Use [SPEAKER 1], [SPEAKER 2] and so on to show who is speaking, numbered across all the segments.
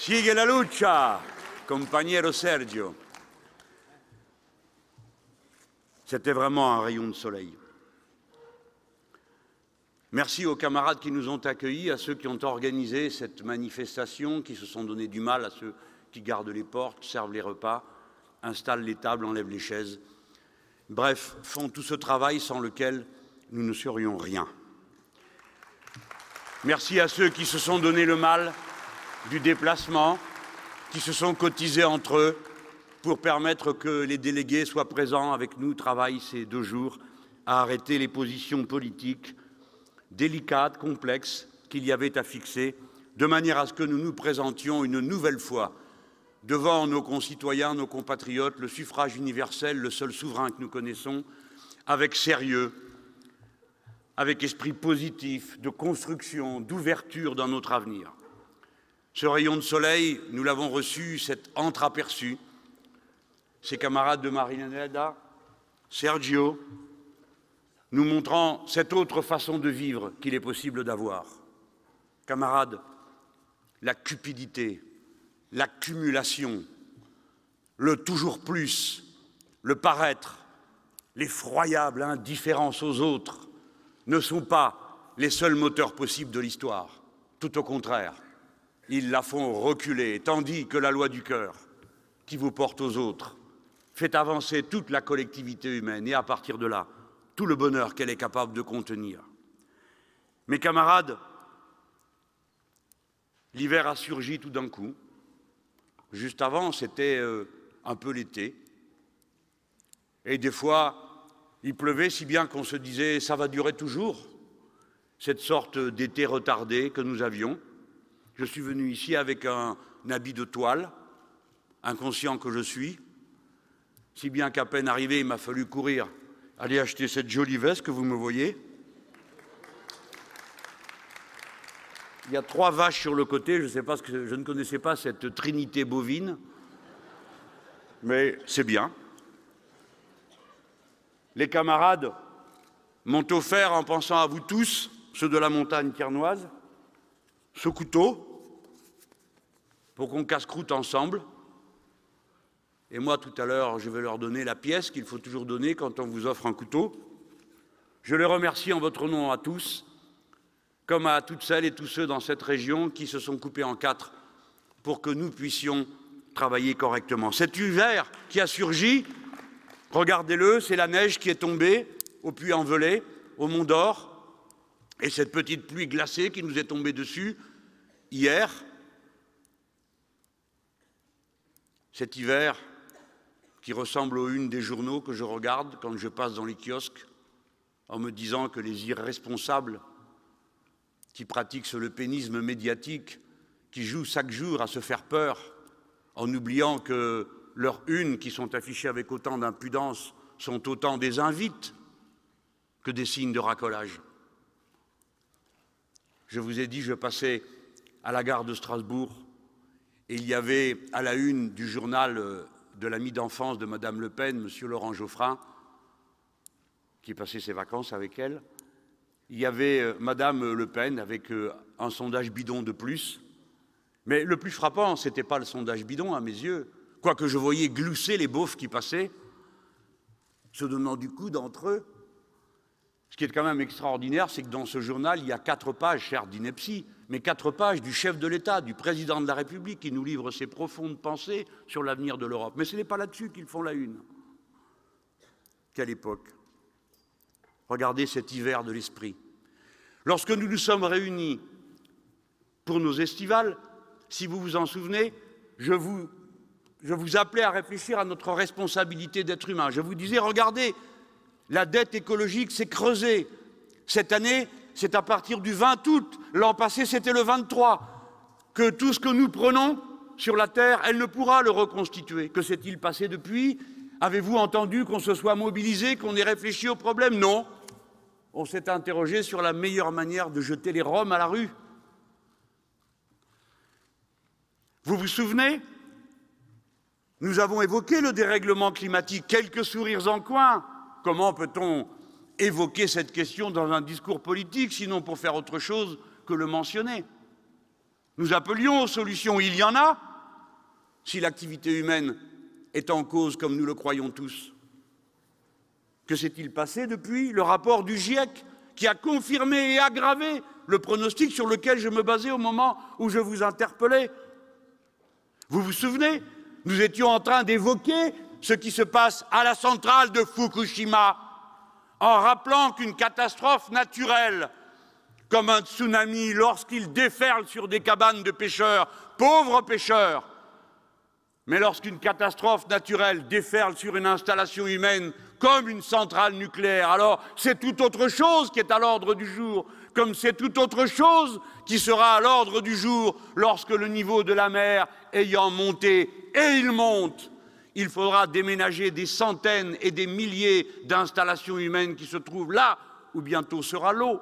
[SPEAKER 1] Sigue la lucha, compagnero Sergio. C'était vraiment un rayon de soleil. Merci aux camarades qui nous ont accueillis, à ceux qui ont organisé cette manifestation, qui se sont donné du mal, à ceux qui gardent les portes, servent les repas, installent les tables, enlèvent les chaises. Bref, font tout ce travail sans lequel nous ne serions rien. Merci à ceux qui se sont donné le mal du déplacement, qui se sont cotisés entre eux pour permettre que les délégués soient présents avec nous, travaillent ces deux jours à arrêter les positions politiques délicates, complexes qu'il y avait à fixer, de manière à ce que nous nous présentions une nouvelle fois devant nos concitoyens, nos compatriotes, le suffrage universel, le seul souverain que nous connaissons, avec sérieux, avec esprit positif, de construction, d'ouverture dans notre avenir. Ce rayon de soleil, nous l'avons reçu, cet entreaperçu, ses camarades de Marineda, Sergio, nous montrant cette autre façon de vivre qu'il est possible d'avoir. Camarades, la cupidité, l'accumulation, le toujours plus, le paraître, l'effroyable indifférence aux autres ne sont pas les seuls moteurs possibles de l'histoire. Tout au contraire, ils la font reculer, tandis que la loi du cœur, qui vous porte aux autres, fait avancer toute la collectivité humaine et à partir de là, tout le bonheur qu'elle est capable de contenir. Mes camarades, l'hiver a surgi tout d'un coup. Juste avant, c'était euh, un peu l'été. Et des fois, il pleuvait si bien qu'on se disait ça va durer toujours, cette sorte d'été retardé que nous avions. Je suis venu ici avec un, habit de toile, inconscient que je suis, si bien qu'à peine arrivé, il m'a fallu courir, aller acheter cette jolie veste que vous me voyez. Il y a trois vaches sur le côté, je, sais pas ce que, je ne connaissais pas cette trinité bovine, mais c'est bien. Les camarades m'ont offert, en pensant à vous tous, ceux de la montagne tiernoise, ce couteau pour qu'on casse-croûte ensemble. Et moi, tout à l'heure, je vais leur donner la pièce qu'il faut toujours donner quand on vous offre un couteau. Je les remercie en votre nom à tous, comme à toutes celles et tous ceux dans cette région qui se sont coupés en quatre pour que nous puissions travailler correctement. Cet hiver qui a surgi, regardez-le, c'est la neige qui est tombée au Puy-en-Velay, au Mont d'Or, et cette petite pluie glacée qui nous est tombée dessus hier, cet hiver qui ressemble aux unes des journaux que je regarde quand je passe dans les kiosques, en me disant que les irresponsables qui pratiquent ce lepénisme médiatique, qui jouent chaque jour à se faire peur, en oubliant que leurs unes qui sont affichées avec autant d'impudence sont autant des invites que des signes de racolage. Je vous ai dit, je passais à la gare de Strasbourg et il y avait à la une du journal euh, de l'ami d'enfance de Madame Le Pen, Monsieur Laurent Geoffrin, qui passait ses vacances avec elle. Il y avait euh, Madame Le Pen avec euh, un sondage bidon de plus. Mais le plus frappant, ce n'était pas le sondage bidon à mes yeux, quoique je voyais glousser les beaufs qui passaient, se donnant du coup d'entre eux. Ce qui est quand même extraordinaire, c'est que dans ce journal, il y a quatre pages, chères d'ineptie, mais quatre pages du chef de l'État, du président de la République, qui nous livre ses profondes pensées sur l'avenir de l'Europe. Mais ce n'est pas là-dessus qu'ils font la une. Quelle époque Regardez cet hiver de l'esprit. Lorsque nous nous sommes réunis pour nos estivales, si vous vous en souvenez, je vous, je vous appelais à réfléchir à notre responsabilité d'être humain. Je vous disais, regardez, la dette écologique s'est creusée. Cette année, c'est à partir du 20 août, l'an passé c'était le 23, que tout ce que nous prenons sur la Terre, elle ne pourra le reconstituer. Que s'est-il passé depuis? Avez-vous entendu qu'on se soit mobilisé, qu'on ait réfléchi au problème? Non. On s'est interrogé sur la meilleure manière de jeter les Roms à la rue. Vous vous souvenez? Nous avons évoqué le dérèglement climatique, quelques sourires en coin. Comment peut-on évoquer cette question dans un discours politique, sinon pour faire autre chose que le mentionner nous appelions aux solutions. Il y en a, si l'activité humaine est en cause comme nous le croyons tous. Que s'est-il passé depuis le rapport du GIEC qui a confirmé et aggravé le pronostic sur lequel je me basais au moment où je vous interpellais? Vous vous souvenez Nous étions en train d'évoquer ce qui se passe à la centrale de Fukushima en rappelant qu'une catastrophe naturelle comme un tsunami lorsqu'il déferle sur des cabanes de pêcheurs, pauvres pêcheurs. Mais lorsqu'une catastrophe naturelle déferle sur une installation humaine, comme une centrale nucléaire, alors c'est tout autre chose qui est à l'ordre du jour, comme c'est tout autre chose qui sera à l'ordre du jour lorsque le niveau de la mer ayant monté, et il monte, il faudra déménager des centaines et des milliers d'installations humaines qui se trouvent là où bientôt sera l'eau.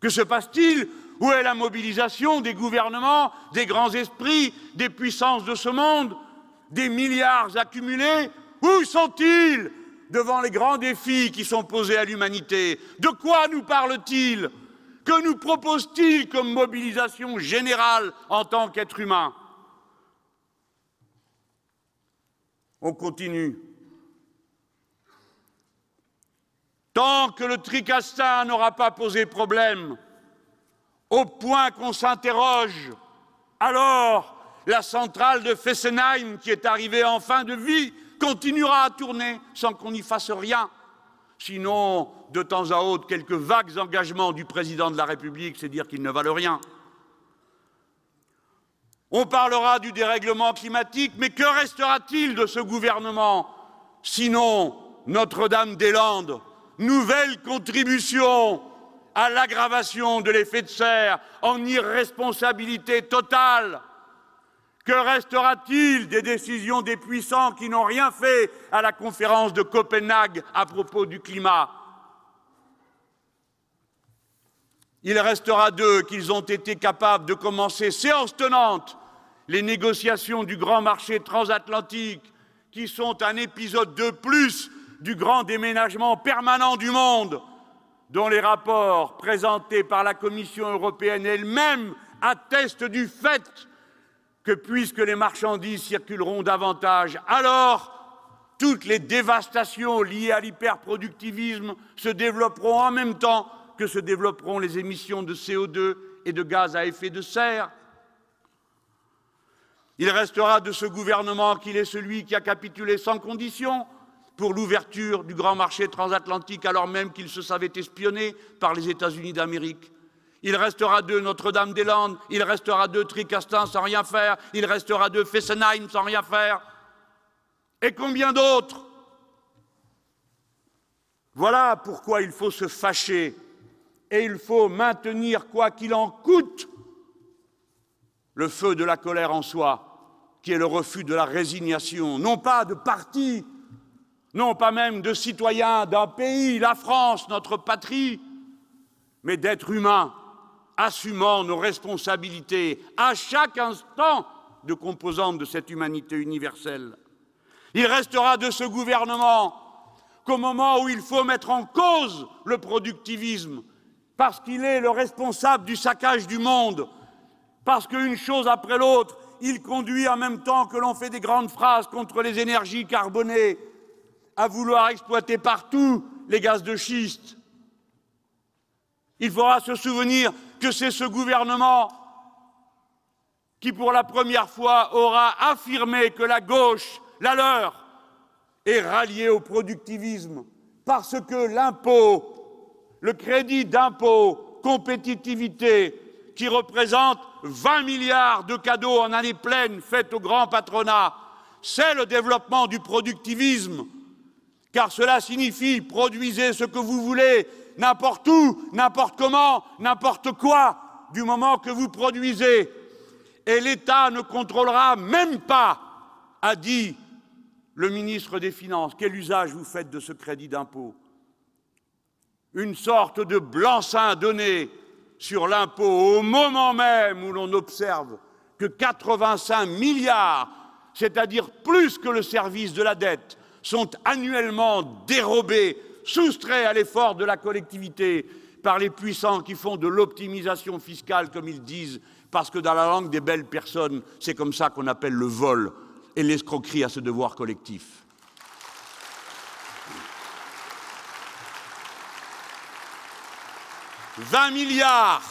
[SPEAKER 1] Que se passe-t-il? Où est la mobilisation des gouvernements, des grands esprits, des puissances de ce monde Des milliards accumulés? Où sont-ils? Devant les grands défis qui sont posés à l'humanité. De quoi nous parle-t-il Que nous propose-t-il comme mobilisation générale en tant qu'être humain On continue. Tant que le tricastin n'aura pas posé problème, au point qu'on s'interroge, alors la centrale de Fessenheim, qui est arrivée en fin de vie, continuera à tourner sans qu'on n'y fasse rien. Sinon, de temps à autre, quelques vagues engagements du président de la République, c'est dire qu'ils ne valent rien. On parlera du dérèglement climatique, mais que restera-t-il de ce gouvernement Sinon, Notre-Dame-des-Landes, nouvelle contribution à l'aggravation de l'effet de serre en irresponsabilité totale. Que restera-t-il des décisions des puissants qui n'ont rien fait à la conférence de Copenhague à propos du climat? Il restera d'eux qu'ils ont été capables de commencer séance tenante les négociations du grand marché transatlantique, qui sont un épisode de plus du grand déménagement permanent du monde, dont les rapports présentés par la Commission européenne elle-même attestent du fait que puisque les marchandises circuleront davantage, alors toutes les dévastations liées à l'hyperproductivisme se développeront en même temps que se développeront les émissions de CO2 et de gaz à effet de serre. Il restera de ce gouvernement qu'il est celui qui a capitulé sans condition pour l'ouverture du grand marché transatlantique alors même qu'il se savait espionné par les États-Unis d'Amérique. Il restera de Notre-Dame-des-Landes, il restera de Tricastin sans rien faire, il restera de Fessenheim sans rien faire. Et combien d'autres? Voilà pourquoi il faut se fâcher et il faut maintenir, quoi qu'il en coûte, le feu de la colère en soi, qui est le refus de la résignation, non pas de parti, non pas même de citoyens d'un pays, la France, notre patrie, mais d'êtres humains assumant nos responsabilités à chaque instant de composantes de cette humanité universelle. Il restera de ce gouvernement qu'au moment où il faut mettre en cause le productivisme, parce qu'il est le responsable du saccage du monde, parce qu'une chose après l'autre, il conduit en même temps que l'on fait des grandes phrases contre les énergies carbonées, à vouloir exploiter partout les gaz de schiste. Il faudra se souvenir que c'est ce gouvernement qui, pour la première fois, aura affirmé que la gauche, la leur, est ralliée au productivisme, parce que l'impôt, le crédit d'impôt, compétitivité, qui représente 20 milliards de cadeaux en année pleine faits au grand patronat, c'est le développement du productivisme car cela signifie produisez ce que vous voulez, n'importe où, n'importe comment, n'importe quoi, du moment que vous produisez. Et l'État ne contrôlera même pas, a dit le ministre des Finances. Quel usage vous faites de ce crédit d'impôt? Une sorte de blanc-seing donné sur l'impôt au moment même où l'on observe que 85 milliards, c'est-à-dire plus que le service de la dette, sont annuellement dérobés, soustraits à l'effort de la collectivité par les puissants qui font de l'optimisation fiscale, comme ils disent, parce que dans la langue des belles personnes, c'est comme ça qu'on appelle le vol et l'escroquerie à ce devoir collectif. « 20 milliards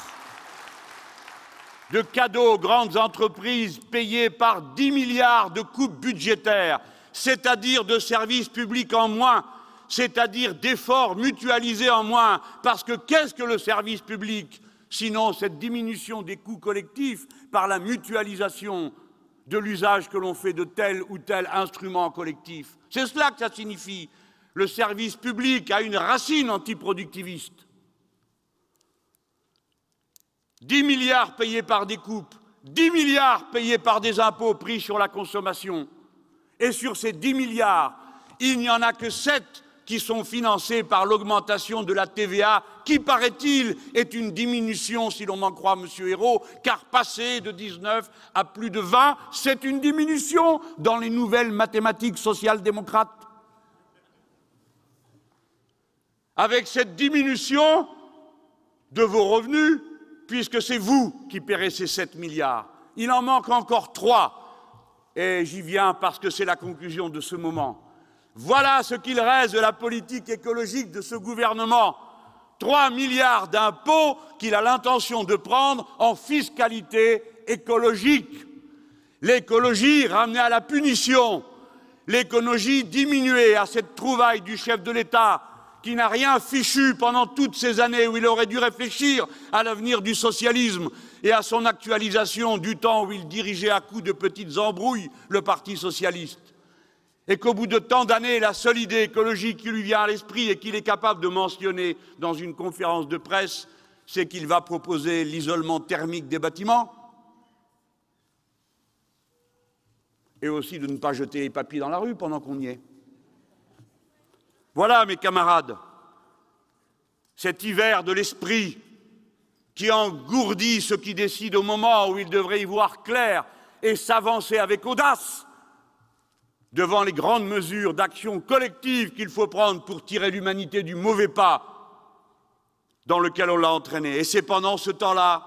[SPEAKER 1] de cadeaux aux grandes entreprises payés par 10 milliards de coupes budgétaires, c'est-à-dire de services publics en moins, c'est-à-dire d'efforts mutualisés en moins, parce que qu'est-ce que le service public Sinon, cette diminution des coûts collectifs par la mutualisation de l'usage que l'on fait de tel ou tel instrument collectif? C'est cela que ça signifie. Le service public a une racine antiproductiviste. 10 milliards payés par des coupes, 10 milliards payés par des impôts pris sur la consommation. Et sur ces 10 milliards, il n'y en a que 7 qui sont financés par l'augmentation de la TVA, qui, paraît-il, est une diminution, si l'on en croit M. Hérault, car passer de 19 à plus de 20, c'est une diminution dans les nouvelles mathématiques social-démocrates. Avec cette diminution de vos revenus, puisque c'est vous qui paierez ces 7 milliards. Il en manque encore 3. Et j'y viens parce que c'est la conclusion de ce moment. Voilà ce qu'il reste de la politique écologique de ce gouvernement. 3 milliards d'impôts qu'il a l'intention de prendre en fiscalité écologique. L'écologie ramenée à la punition, l'écologie diminuée à cette trouvaille du chef de l'État qui n'a rien fichu pendant toutes ces années où il aurait dû réfléchir à l'avenir du socialisme et à son actualisation du temps où il dirigeait à coups de petites embrouilles le Parti socialiste. Et qu'au bout de tant d'années, la seule idée écologique qui lui vient à l'esprit et qu'il est capable de mentionner dans une conférence de presse, c'est qu'il va proposer l'isolement thermique des bâtiments et aussi de ne pas jeter les papiers dans la rue pendant qu'on y est. Voilà, mes camarades, cet hiver de l'esprit qui engourdit ceux qui décident au moment où ils devraient y voir clair et s'avancer avec audace devant les grandes mesures d'action collective qu'il faut prendre pour tirer l'humanité du mauvais pas dans lequel on l'a entraîné. Et c'est pendant ce temps-là,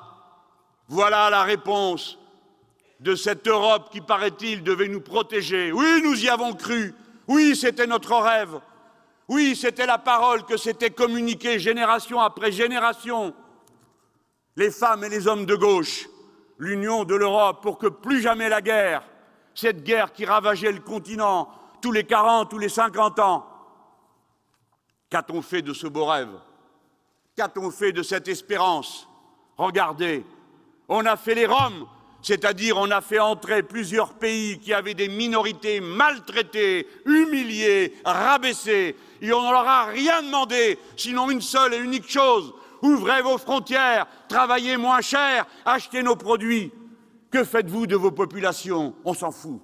[SPEAKER 1] voilà la réponse de cette Europe qui, paraît-il, devait nous protéger. Oui, nous y avons cru. Oui, c'était notre rêve. Oui, c'était la parole que s'était communiquée génération après génération. Les femmes et les hommes de gauche, l'union de l'Europe pour que plus jamais la guerre, cette guerre qui ravageait le continent tous les 40, tous les 50 ans. Qu'a-t-on fait de ce beau rêve? Qu'a-t-on fait de cette espérance? Regardez, on a fait les Roms, c'est-à-dire on a fait entrer plusieurs pays qui avaient des minorités maltraitées, humiliées, rabaissées, et on ne leur a rien demandé, sinon une seule et unique chose. Ouvrez vos frontières, travaillez moins cher, achetez nos produits. Que faites-vous de vos populations? On s'en fout,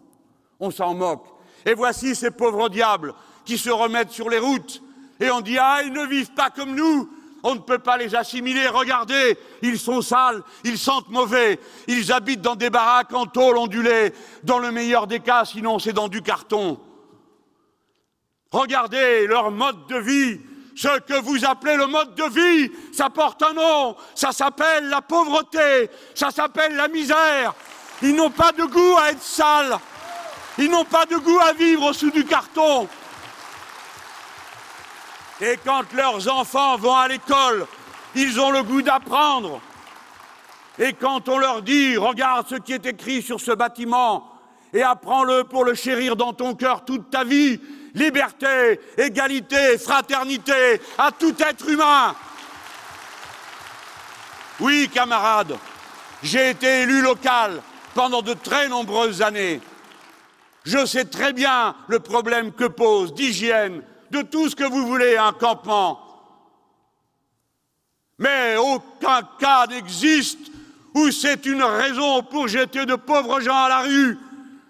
[SPEAKER 1] on s'en moque. Et voici ces pauvres diables qui se remettent sur les routes, et on dit Ah, ils ne vivent pas comme nous, on ne peut pas les assimiler. Regardez, ils sont sales, ils sentent mauvais, ils habitent dans des baraques en tôle ondulée. Dans le meilleur des cas, sinon c'est dans du carton. Regardez leur mode de vie. Ce que vous appelez le mode de vie, ça porte un nom. Ça s'appelle la pauvreté. Ça s'appelle la misère. Ils n'ont pas de goût à être sales. Ils n'ont pas de goût à vivre sous du carton. Et quand leurs enfants vont à l'école, ils ont le goût d'apprendre. Et quand on leur dit, regarde ce qui est écrit sur ce bâtiment, et apprends-le pour le chérir dans ton cœur toute ta vie, liberté, égalité, fraternité à tout être humain. Oui, camarades, j'ai été élu local pendant de très nombreuses années. Je sais très bien le problème que pose d'hygiène, de tout ce que vous voulez, un campement. Mais aucun cas n'existe où c'est une raison pour jeter de pauvres gens à la rue,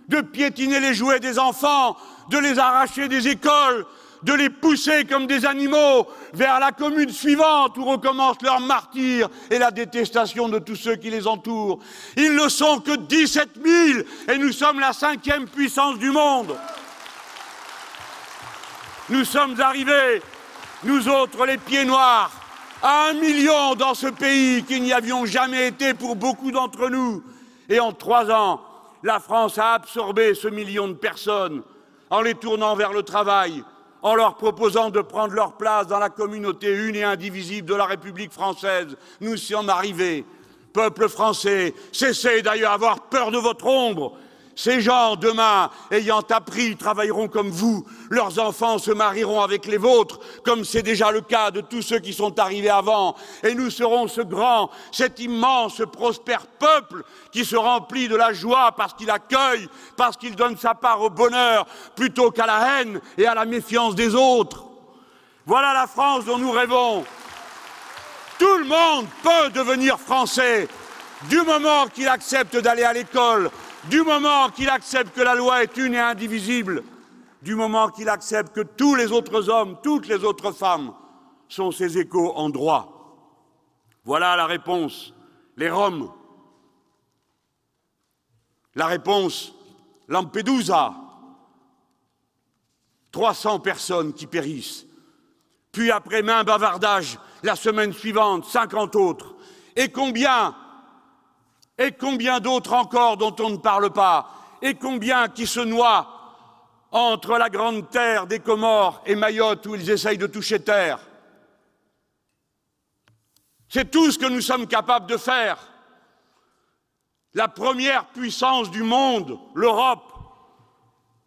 [SPEAKER 1] de piétiner les jouets des enfants, de les arracher des écoles, de les pousser comme des animaux vers la commune suivante où recommence leur martyr et la détestation de tous ceux qui les entourent. Ils ne sont que 17 000 et nous sommes la cinquième puissance du monde. Nous sommes arrivés, nous autres les pieds noirs, à un million dans ce pays qui n'y avions jamais été pour beaucoup d'entre nous. Et en trois ans, la France a absorbé ce million de personnes en les tournant vers le travail, en leur proposant de prendre leur place dans la communauté une et indivisible de la République française. Nous sommes arrivés. Peuple français, cessez d'ailleurs d'avoir peur de votre ombre. Ces gens, demain, ayant appris, travailleront comme vous. Leurs enfants se marieront avec les vôtres, comme c'est déjà le cas de tous ceux qui sont arrivés avant. Et nous serons ce grand, cet immense, prospère peuple qui se remplit de la joie parce qu'il accueille, parce qu'il donne sa part au bonheur, plutôt qu'à la haine et à la méfiance des autres. Voilà la France dont nous rêvons. Tout le monde peut devenir français du moment qu'il accepte d'aller à l'école, du moment qu'il accepte que la loi est une et indivisible, du moment qu'il accepte que tous les autres hommes, toutes les autres femmes sont ses échos en droit. Voilà la réponse. Les Roms. La réponse, Lampedusa. 300 personnes qui périssent. Puis après main bavardage, la semaine suivante, 50 autres. Et combien et combien d'autres encore dont on ne parle pas Et combien qui se noient entre la grande terre des Comores et Mayotte où ils essayent de toucher terre C'est tout ce que nous sommes capables de faire. La première puissance du monde, l'Europe,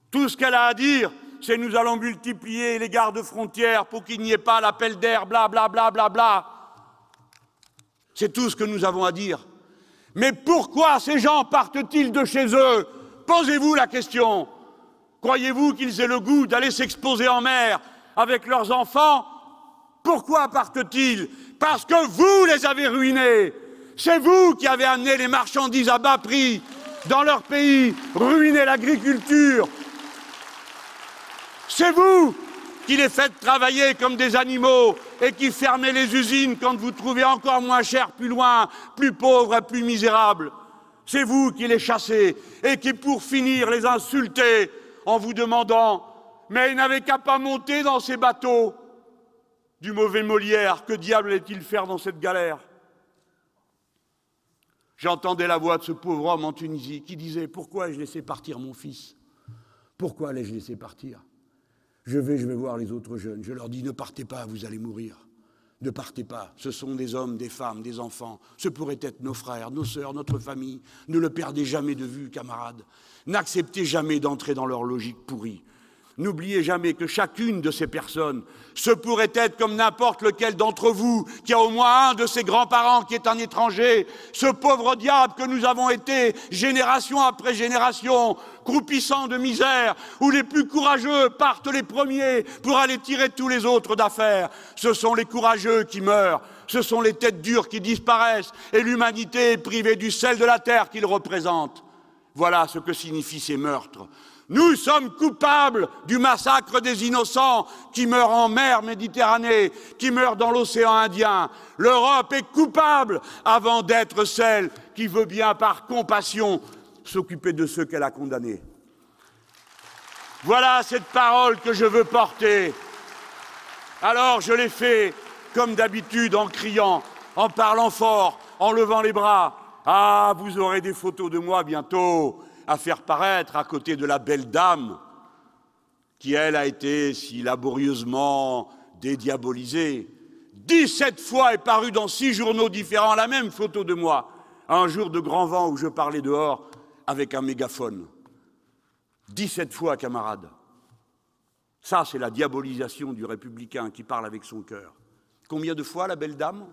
[SPEAKER 1] tout ce qu'elle a à dire, c'est nous allons multiplier les gardes frontières pour qu'il n'y ait pas l'appel d'air, bla bla bla bla bla. C'est tout ce que nous avons à dire. Mais pourquoi ces gens partent-ils de chez eux? Posez-vous la question. Croyez-vous qu'ils aient le goût d'aller s'exposer en mer avec leurs enfants? Pourquoi partent-ils? Parce que vous les avez ruinés. C'est vous qui avez amené les marchandises à bas prix dans leur pays, ruiné l'agriculture. C'est vous qui les faites travailler comme des animaux et qui fermez les usines quand vous trouvez encore moins cher plus loin, plus pauvres et plus misérables. C'est vous qui les chassez et qui, pour finir, les insultez en vous demandant Mais il n'avait qu'à pas monter dans ces bateaux du mauvais Molière, que diable allait-il faire dans cette galère? J'entendais la voix de ce pauvre homme en Tunisie qui disait Pourquoi ai-je laissé partir mon fils? Pourquoi l'ai-je laissé partir? Je vais, je vais voir les autres jeunes. Je leur dis, ne partez pas, vous allez mourir. Ne partez pas. Ce sont des hommes, des femmes, des enfants. Ce pourraient être nos frères, nos sœurs, notre famille. Ne le perdez jamais de vue, camarades. N'acceptez jamais d'entrer dans leur logique pourrie. N'oubliez jamais que chacune de ces personnes, ce pourrait être comme n'importe lequel d'entre vous qui a au moins un de ses grands-parents qui est un étranger, ce pauvre diable que nous avons été génération après génération, croupissant de misère, où les plus courageux partent les premiers pour aller tirer tous les autres d'affaires. Ce sont les courageux qui meurent, ce sont les têtes dures qui disparaissent, et l'humanité est privée du sel de la terre qu'ils représentent. Voilà ce que signifient ces meurtres. Nous sommes coupables du massacre des innocents qui meurent en mer Méditerranée, qui meurent dans l'océan Indien. L'Europe est coupable avant d'être celle qui veut bien par compassion s'occuper de ceux qu'elle a condamnés. Voilà cette parole que je veux porter. Alors je l'ai fait comme d'habitude en criant, en parlant fort, en levant les bras. Ah, vous aurez des photos de moi bientôt à faire paraître à côté de la belle dame qui, elle, a été si laborieusement dédiabolisée. Dix-sept fois est parue dans six journaux différents la même photo de moi, un jour de grand vent où je parlais dehors avec un mégaphone. Dix-sept fois, camarades. Ça, c'est la diabolisation du républicain qui parle avec son cœur. Combien de fois, la belle dame?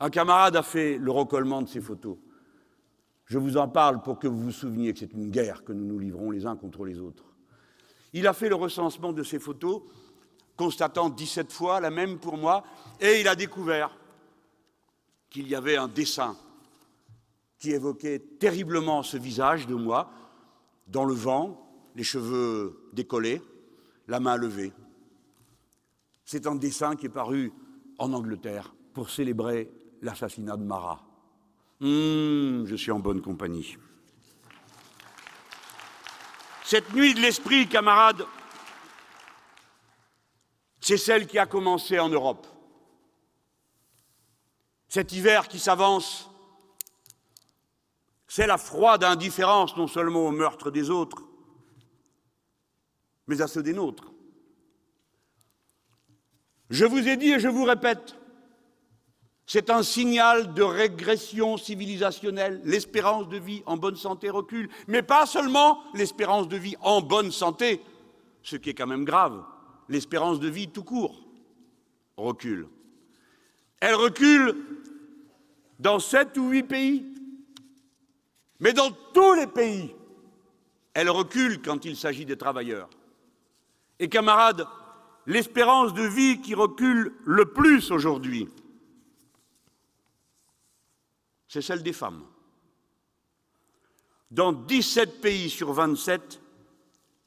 [SPEAKER 1] Un camarade a fait le recollement de ces photos. Je vous en parle pour que vous vous souveniez que c'est une guerre que nous nous livrons les uns contre les autres. Il a fait le recensement de ces photos, constatant 17 fois la même pour moi, et il a découvert qu'il y avait un dessin qui évoquait terriblement ce visage de moi, dans le vent, les cheveux décollés, la main levée. C'est un dessin qui est paru en Angleterre pour célébrer l'assassinat de Marat. Hum, je suis en bonne compagnie. Cette nuit de l'esprit, camarades, c'est celle qui a commencé en Europe. Cet hiver qui s'avance, c'est la froide indifférence non seulement au meurtre des autres, mais à ceux des nôtres. Je vous ai dit et je vous répète, c'est un signal de régression civilisationnelle. L'espérance de vie en bonne santé recule. Mais pas seulement l'espérance de vie en bonne santé, ce qui est quand même grave. L'espérance de vie tout court recule. Elle recule dans sept ou huit pays. Mais dans tous les pays, elle recule quand il s'agit des travailleurs. Et camarades, l'espérance de vie qui recule le plus aujourd'hui, c'est celle des femmes. Dans 17 pays sur 27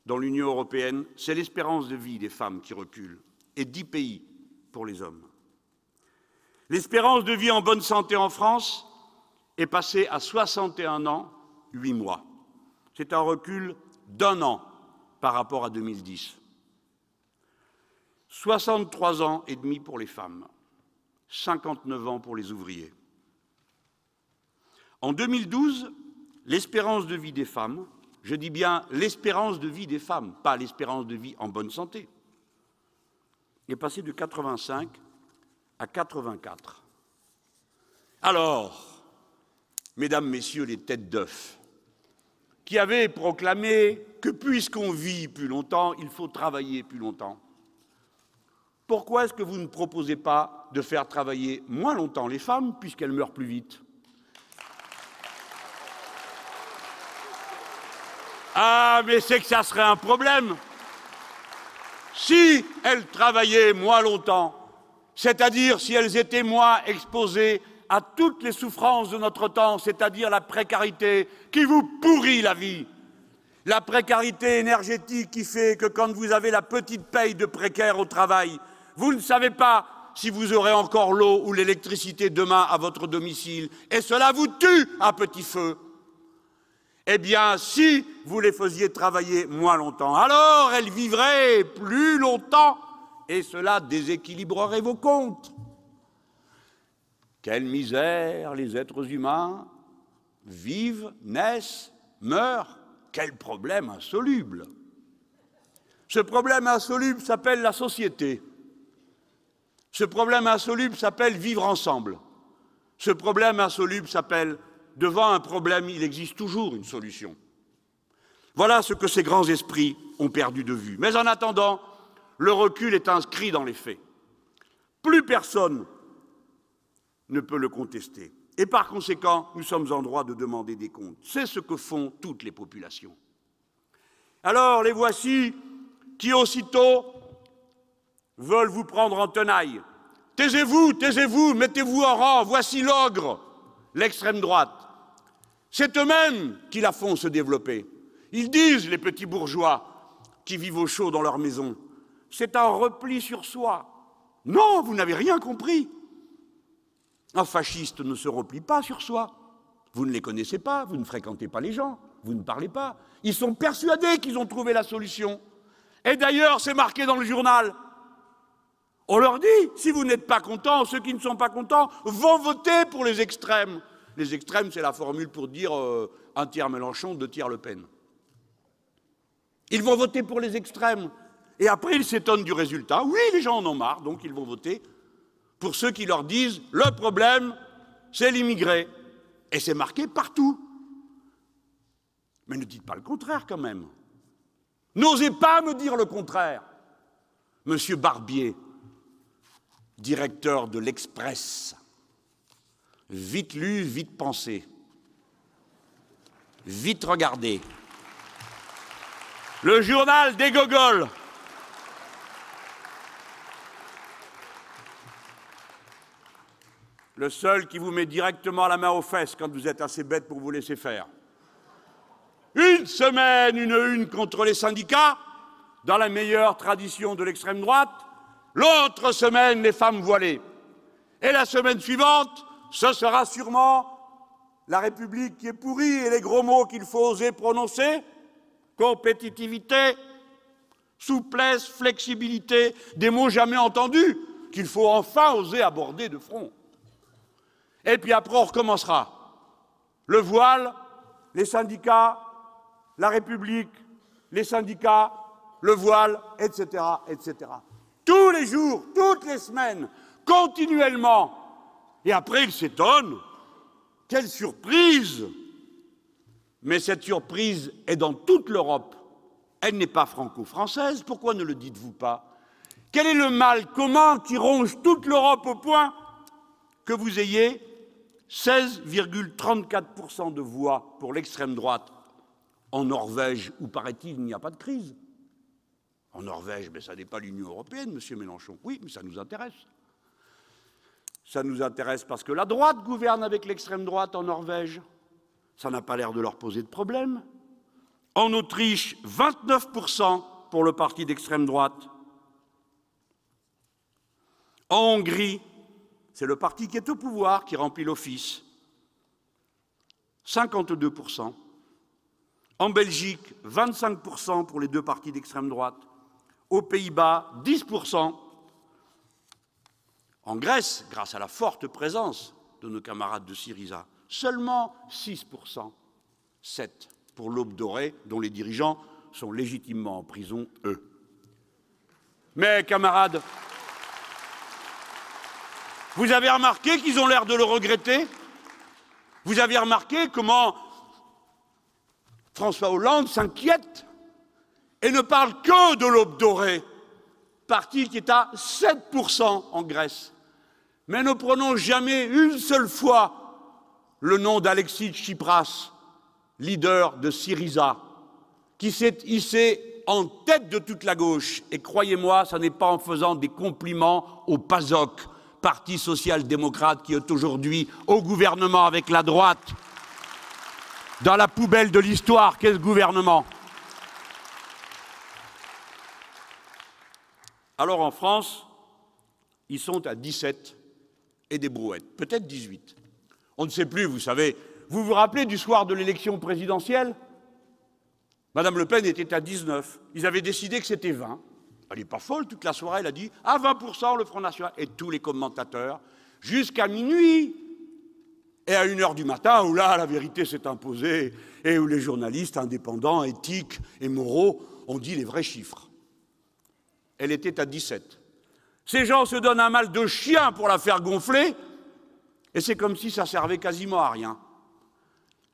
[SPEAKER 1] dans l'Union européenne, c'est l'espérance de vie des femmes qui recule, et 10 pays pour les hommes. L'espérance de vie en bonne santé en France est passée à 61 ans, 8 mois. C'est un recul d'un an par rapport à 2010. 63 ans et demi pour les femmes, 59 ans pour les ouvriers. En 2012, l'espérance de vie des femmes, je dis bien l'espérance de vie des femmes, pas l'espérance de vie en bonne santé, est passée de 85 à 84. Alors, mesdames, messieurs les têtes d'œufs, qui avaient proclamé que puisqu'on vit plus longtemps, il faut travailler plus longtemps, pourquoi est-ce que vous ne proposez pas de faire travailler moins longtemps les femmes puisqu'elles meurent plus vite? Ah, mais c'est que ça serait un problème. Si elles travaillaient moins longtemps, c'est-à-dire si elles étaient moins exposées à toutes les souffrances de notre temps, c'est-à-dire la précarité qui vous pourrit la vie, la précarité énergétique qui fait que quand vous avez la petite paye de précaire au travail, vous ne savez pas si vous aurez encore l'eau ou l'électricité demain à votre domicile, et cela vous tue à petit feu eh bien, si vous les faisiez travailler moins longtemps, alors elles vivraient plus longtemps et cela déséquilibrerait vos comptes. Quelle misère les êtres humains vivent, naissent, meurent. Quel problème insoluble. Ce problème insoluble s'appelle la société. Ce problème insoluble s'appelle vivre ensemble. Ce problème insoluble s'appelle devant un problème, il existe toujours une solution. Voilà ce que ces grands esprits ont perdu de vue. Mais en attendant, le recul est inscrit dans les faits. Plus personne ne peut le contester. Et par conséquent, nous sommes en droit de demander des comptes. C'est ce que font toutes les populations. Alors, les voici qui aussitôt veulent vous prendre en tenaille. Taisez-vous, taisez-vous, mettez-vous en rang, voici l'ogre, l'extrême droite. C'est eux-mêmes qui la font se développer. Ils disent, les petits bourgeois qui vivent au chaud dans leur maison, c'est un repli sur soi. Non, vous n'avez rien compris. Un fasciste ne se replie pas sur soi. Vous ne les connaissez pas, vous ne fréquentez pas les gens, vous ne parlez pas. Ils sont persuadés qu'ils ont trouvé la solution. Et d'ailleurs, c'est marqué dans le journal. On leur dit, si vous n'êtes pas contents, ceux qui ne sont pas contents vont voter pour les extrêmes. Les extrêmes, c'est la formule pour dire euh, un tiers Mélenchon, deux tiers Le Pen. Ils vont voter pour les extrêmes. Et après, ils s'étonnent du résultat. Oui, les gens en ont marre, donc ils vont voter pour ceux qui leur disent le problème, c'est l'immigré. Et c'est marqué partout. Mais ne dites pas le contraire quand même. N'osez pas me dire le contraire. Monsieur Barbier, directeur de l'Express, Vite lu, vite pensé. Vite regardé. Le journal des gogoles. Le seul qui vous met directement la main aux fesses quand vous êtes assez bête pour vous laisser faire. Une semaine, une une contre les syndicats, dans la meilleure tradition de l'extrême droite. L'autre semaine, les femmes voilées. Et la semaine suivante, ce sera sûrement la République qui est pourrie et les gros mots qu'il faut oser prononcer compétitivité, souplesse, flexibilité, des mots jamais entendus qu'il faut enfin oser aborder de front. Et puis après, on recommencera. Le voile, les syndicats, la République, les syndicats, le voile, etc., etc. Tous les jours, toutes les semaines, continuellement. Et après, il s'étonne. Quelle surprise Mais cette surprise est dans toute l'Europe. Elle n'est pas franco-française. Pourquoi ne le dites-vous pas? Quel est le mal commun qui ronge toute l'Europe au point que vous ayez 16,34% de voix pour l'extrême droite? En Norvège, où, paraît-il, il n'y a pas de crise? En Norvège, mais ça n'est pas l'Union européenne, Monsieur Mélenchon. Oui, mais ça nous intéresse. Ça nous intéresse parce que la droite gouverne avec l'extrême droite en Norvège. Ça n'a pas l'air de leur poser de problème. En Autriche, 29% pour le parti d'extrême droite. En Hongrie, c'est le parti qui est au pouvoir qui remplit l'office. 52%. En Belgique, 25% pour les deux partis d'extrême droite. Aux Pays-Bas, 10%. En Grèce, grâce à la forte présence de nos camarades de Syriza, seulement 6%. 7 pour l'aube dorée, dont les dirigeants sont légitimement en prison, eux. Mais, camarades, vous avez remarqué qu'ils ont l'air de le regretter? Vous avez remarqué comment François Hollande s'inquiète et ne parle que de l'aube dorée, parti qui est à 7% en Grèce, mais ne prononce jamais une seule fois le nom d'Alexis Tsipras, leader de Syriza, qui s'est hissé en tête de toute la gauche. Et croyez-moi, ce n'est pas en faisant des compliments au PASOK, Parti social-démocrate qui est aujourd'hui au gouvernement avec la droite, dans la poubelle de l'histoire qu'est ce gouvernement? Alors en France, ils sont à 17 et des brouettes, peut-être 18. On ne sait plus, vous savez. Vous vous rappelez du soir de l'élection présidentielle? Madame Le Pen était à 19. Ils avaient décidé que c'était 20. Elle n'est pas folle, toute la soirée, elle a dit à 20% le Front National. Et tous les commentateurs, jusqu'à minuit et à 1h du matin, où là, la vérité s'est imposée, et où les journalistes indépendants, éthiques et moraux ont dit les vrais chiffres. Elle était à 17. Ces gens se donnent un mal de chien pour la faire gonfler, et c'est comme si ça servait quasiment à rien.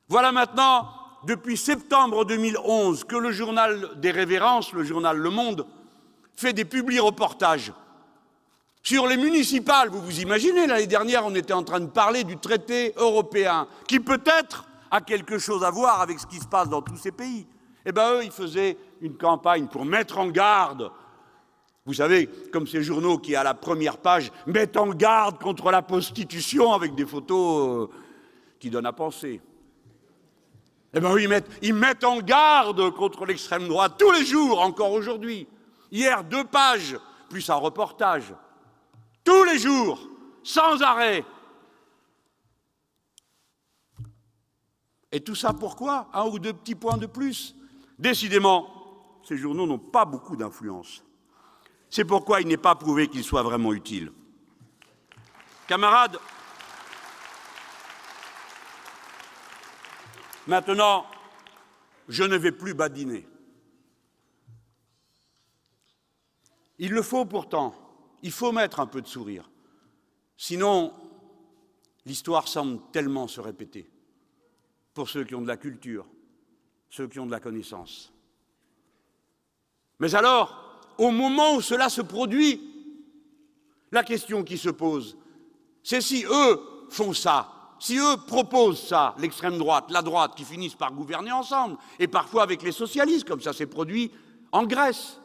[SPEAKER 1] Voilà maintenant, depuis septembre 2011, que le journal des révérences, le journal Le Monde, fait des publi-reportages sur les municipales. Vous vous imaginez, l'année dernière, on était en train de parler du traité européen, qui peut-être a quelque chose à voir avec ce qui se passe dans tous ces pays. Eh bien, eux, ils faisaient une campagne pour mettre en garde. Vous savez, comme ces journaux qui, à la première page, mettent en garde contre la prostitution avec des photos euh, qui donnent à penser. Eh bien, mettent, ils mettent en garde contre l'extrême droite tous les jours, encore aujourd'hui. Hier, deux pages, plus un reportage. Tous les jours, sans arrêt. Et tout ça pourquoi? Un ou deux petits points de plus? Décidément, ces journaux n'ont pas beaucoup d'influence. C'est pourquoi il n'est pas prouvé qu'ils soient vraiment utiles. Camarades, maintenant, je ne vais plus badiner. Il le faut pourtant, il faut mettre un peu de sourire. Sinon, l'histoire semble tellement se répéter pour ceux qui ont de la culture, ceux qui ont de la connaissance. Mais alors, au moment où cela se produit, la question qui se pose, c'est si eux font ça, si eux proposent ça, l'extrême droite, la droite, qui finissent par gouverner ensemble, et parfois avec les socialistes, comme ça s'est produit en Grèce,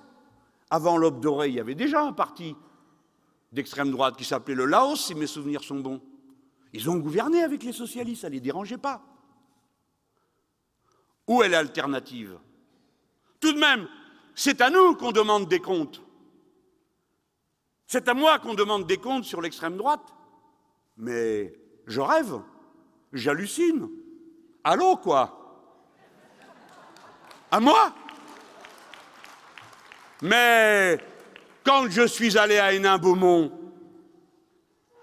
[SPEAKER 1] avant l'aube dorée, il y avait déjà un parti d'extrême droite qui s'appelait le Laos, si mes souvenirs sont bons. Ils ont gouverné avec les socialistes, ça ne les dérangeait pas. Où est l'alternative? Tout de même, c'est à nous qu'on demande des comptes. C'est à moi qu'on demande des comptes sur l'extrême droite. Mais je rêve, j'hallucine. Allô, quoi? À moi? Mais quand je suis allé à Hénin-Beaumont,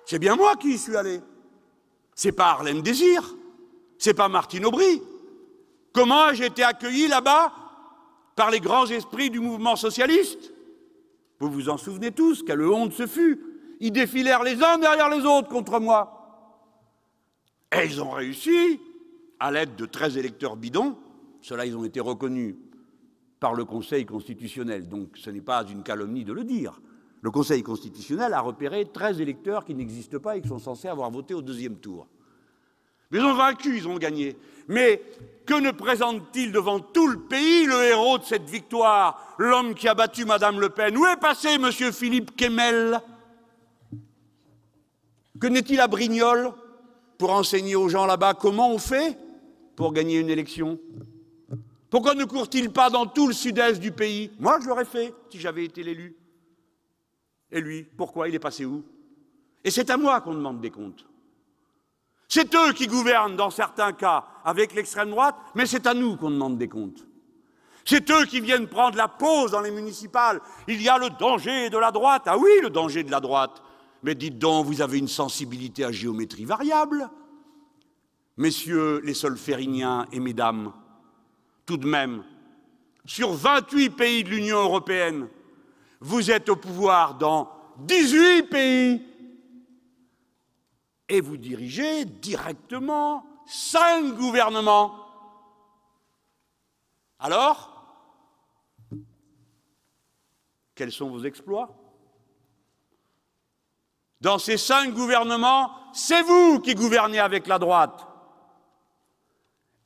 [SPEAKER 1] c'est bien moi qui y suis allé. C'est pas Harlem Désir, c'est pas Martine Aubry. Comment j'ai été accueilli là-bas? Par les grands esprits du mouvement socialiste Vous vous en souvenez tous, quelle honte ce fut. Ils défilèrent les uns derrière les autres contre moi. Et ils ont réussi, à l'aide de 13 électeurs bidons, ceux-là ils ont été reconnus par le Conseil constitutionnel, donc ce n'est pas une calomnie de le dire. Le Conseil constitutionnel a repéré 13 électeurs qui n'existent pas et qui sont censés avoir voté au deuxième tour. Mais ils ont vaincu, ils ont gagné. Mais que ne présente-t-il devant tout le pays le héros de cette victoire, l'homme qui a battu Madame Le Pen? Où est passé Monsieur Philippe Kemmel Que n'est-il à Brignoles pour enseigner aux gens là-bas comment on fait pour gagner une élection? Pourquoi ne court-il pas dans tout le sud-est du pays? Moi, je l'aurais fait si j'avais été l'élu. Et lui, pourquoi? Il est passé où? Et c'est à moi qu'on demande des comptes. C'est eux qui gouvernent dans certains cas avec l'extrême droite, mais c'est à nous qu'on demande des comptes. C'est eux qui viennent prendre la pause dans les municipales. Il y a le danger de la droite. Ah oui, le danger de la droite. Mais dites donc, vous avez une sensibilité à géométrie variable. Messieurs les solfériniens et mesdames, tout de même, sur 28 pays de l'Union européenne, vous êtes au pouvoir dans 18 pays et vous dirigez directement cinq gouvernements. Alors, quels sont vos exploits? Dans ces cinq gouvernements, c'est vous qui gouvernez avec la droite.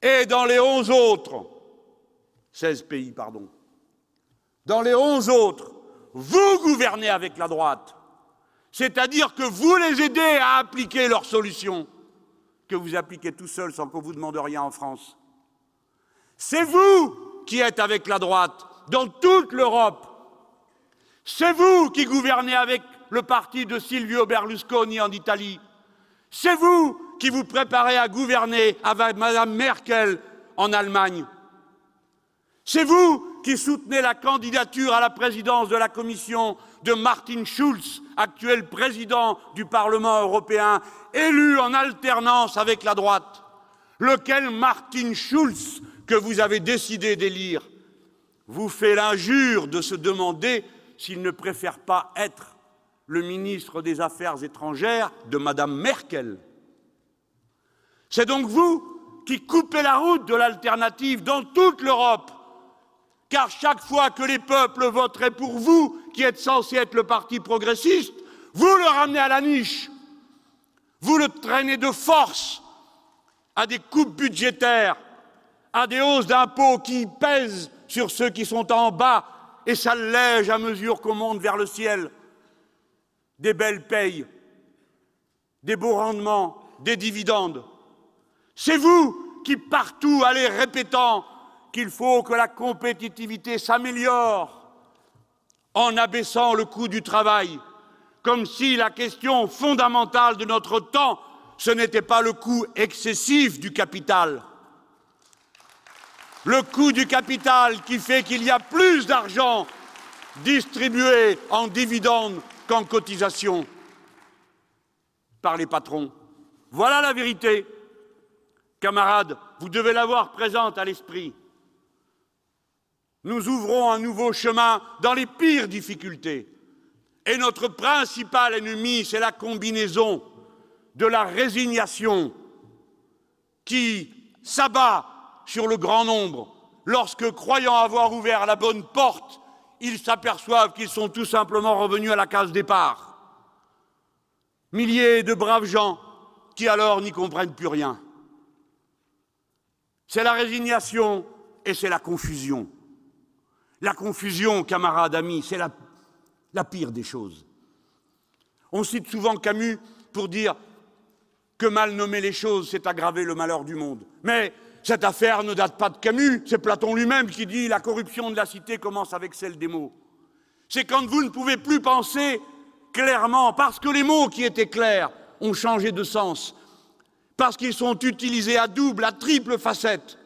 [SPEAKER 1] Et dans les onze autres, 16 pays, pardon, dans les onze autres, vous gouvernez avec la droite, c'est-à-dire que vous les aidez à appliquer leurs solutions, que vous appliquez tout seul sans qu'on vous demande rien en France. C'est vous qui êtes avec la droite dans toute l'Europe. C'est vous qui gouvernez avec le parti de Silvio Berlusconi en Italie. C'est vous qui vous préparez à gouverner avec Mme Merkel en Allemagne. C'est vous qui soutenez la candidature à la présidence de la Commission de Martin Schulz, actuel président du Parlement européen, élu en alternance avec la droite, lequel Martin Schulz, que vous avez décidé d'élire, vous fait l'injure de se demander s'il ne préfère pas être le ministre des Affaires étrangères de Mme Merkel. C'est donc vous qui coupez la route de l'alternative dans toute l'Europe car chaque fois que les peuples voteraient pour vous, qui êtes censé être le parti progressiste, vous le ramenez à la niche. Vous le traînez de force à des coupes budgétaires, à des hausses d'impôts qui pèsent sur ceux qui sont en bas et s'allègent à mesure qu'on monte vers le ciel. Des belles payes, des beaux rendements, des dividendes. C'est vous qui partout allez répétant qu'il faut que la compétitivité s'améliore en abaissant le coût du travail, comme si la question fondamentale de notre temps, ce n'était pas le coût excessif du capital. Le coût du capital qui fait qu'il y a plus d'argent distribué en dividendes qu'en cotisations par les patrons. Voilà la vérité. Camarades, vous devez l'avoir présente à l'esprit. Nous ouvrons un nouveau chemin dans les pires difficultés. Et notre principal ennemi, c'est la combinaison de la résignation qui s'abat sur le grand nombre lorsque, croyant avoir ouvert la bonne porte, ils s'aperçoivent qu'ils sont tout simplement revenus à la case départ. Milliers de braves gens qui alors n'y comprennent plus rien. C'est la résignation et c'est la confusion. La confusion, camarades, amis, c'est la, pire des choses. On cite souvent Camus pour dire que mal nommer les choses, c'est aggraver le malheur du monde. Mais cette affaire ne date pas de Camus, c'est Platon lui-même qui dit la corruption de la cité commence avec celle des mots. C'est quand vous ne pouvez plus penser clairement, parce que les mots qui étaient clairs ont changé de sens, parce qu'ils sont utilisés à double, à triple facette,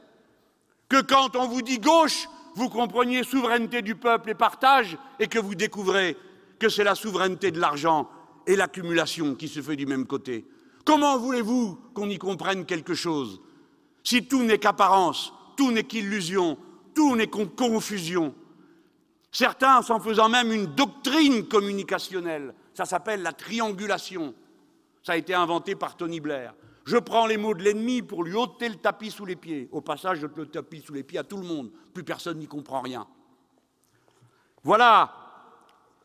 [SPEAKER 1] que quand on vous dit gauche, vous compreniez souveraineté du peuple et partage, et que vous découvrez que c'est la souveraineté de l'argent et l'accumulation qui se fait du même côté. Comment voulez-vous qu'on y comprenne quelque chose si tout n'est qu'apparence, tout n'est qu'illusion, tout n'est qu'en confusion? Certains s'en faisant même une doctrine communicationnelle, ça s'appelle la triangulation. Ça a été inventé par Tony Blair. Je prends les mots de l'ennemi pour lui ôter le tapis sous les pieds. Au passage, je le tapis sous les pieds à tout le monde. Plus personne n'y comprend rien. Voilà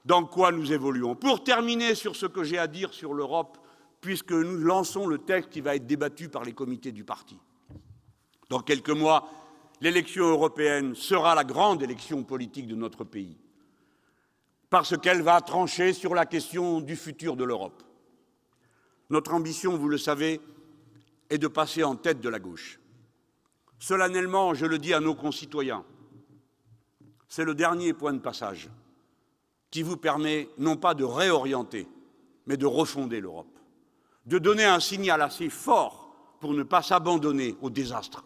[SPEAKER 1] dans quoi nous évoluons. Pour terminer sur ce que j'ai à dire sur l'Europe, puisque nous lançons le texte qui va être débattu par les comités du parti. Dans quelques mois, l'élection européenne sera la grande élection politique de notre pays, parce qu'elle va trancher sur la question du futur de l'Europe. Notre ambition, vous le savez, est de passer en tête de la gauche. Solennellement, je le dis à nos concitoyens, c'est le dernier point de passage qui vous permet non pas de réorienter, mais de refonder l'Europe, de donner un signal assez fort pour ne pas s'abandonner au désastre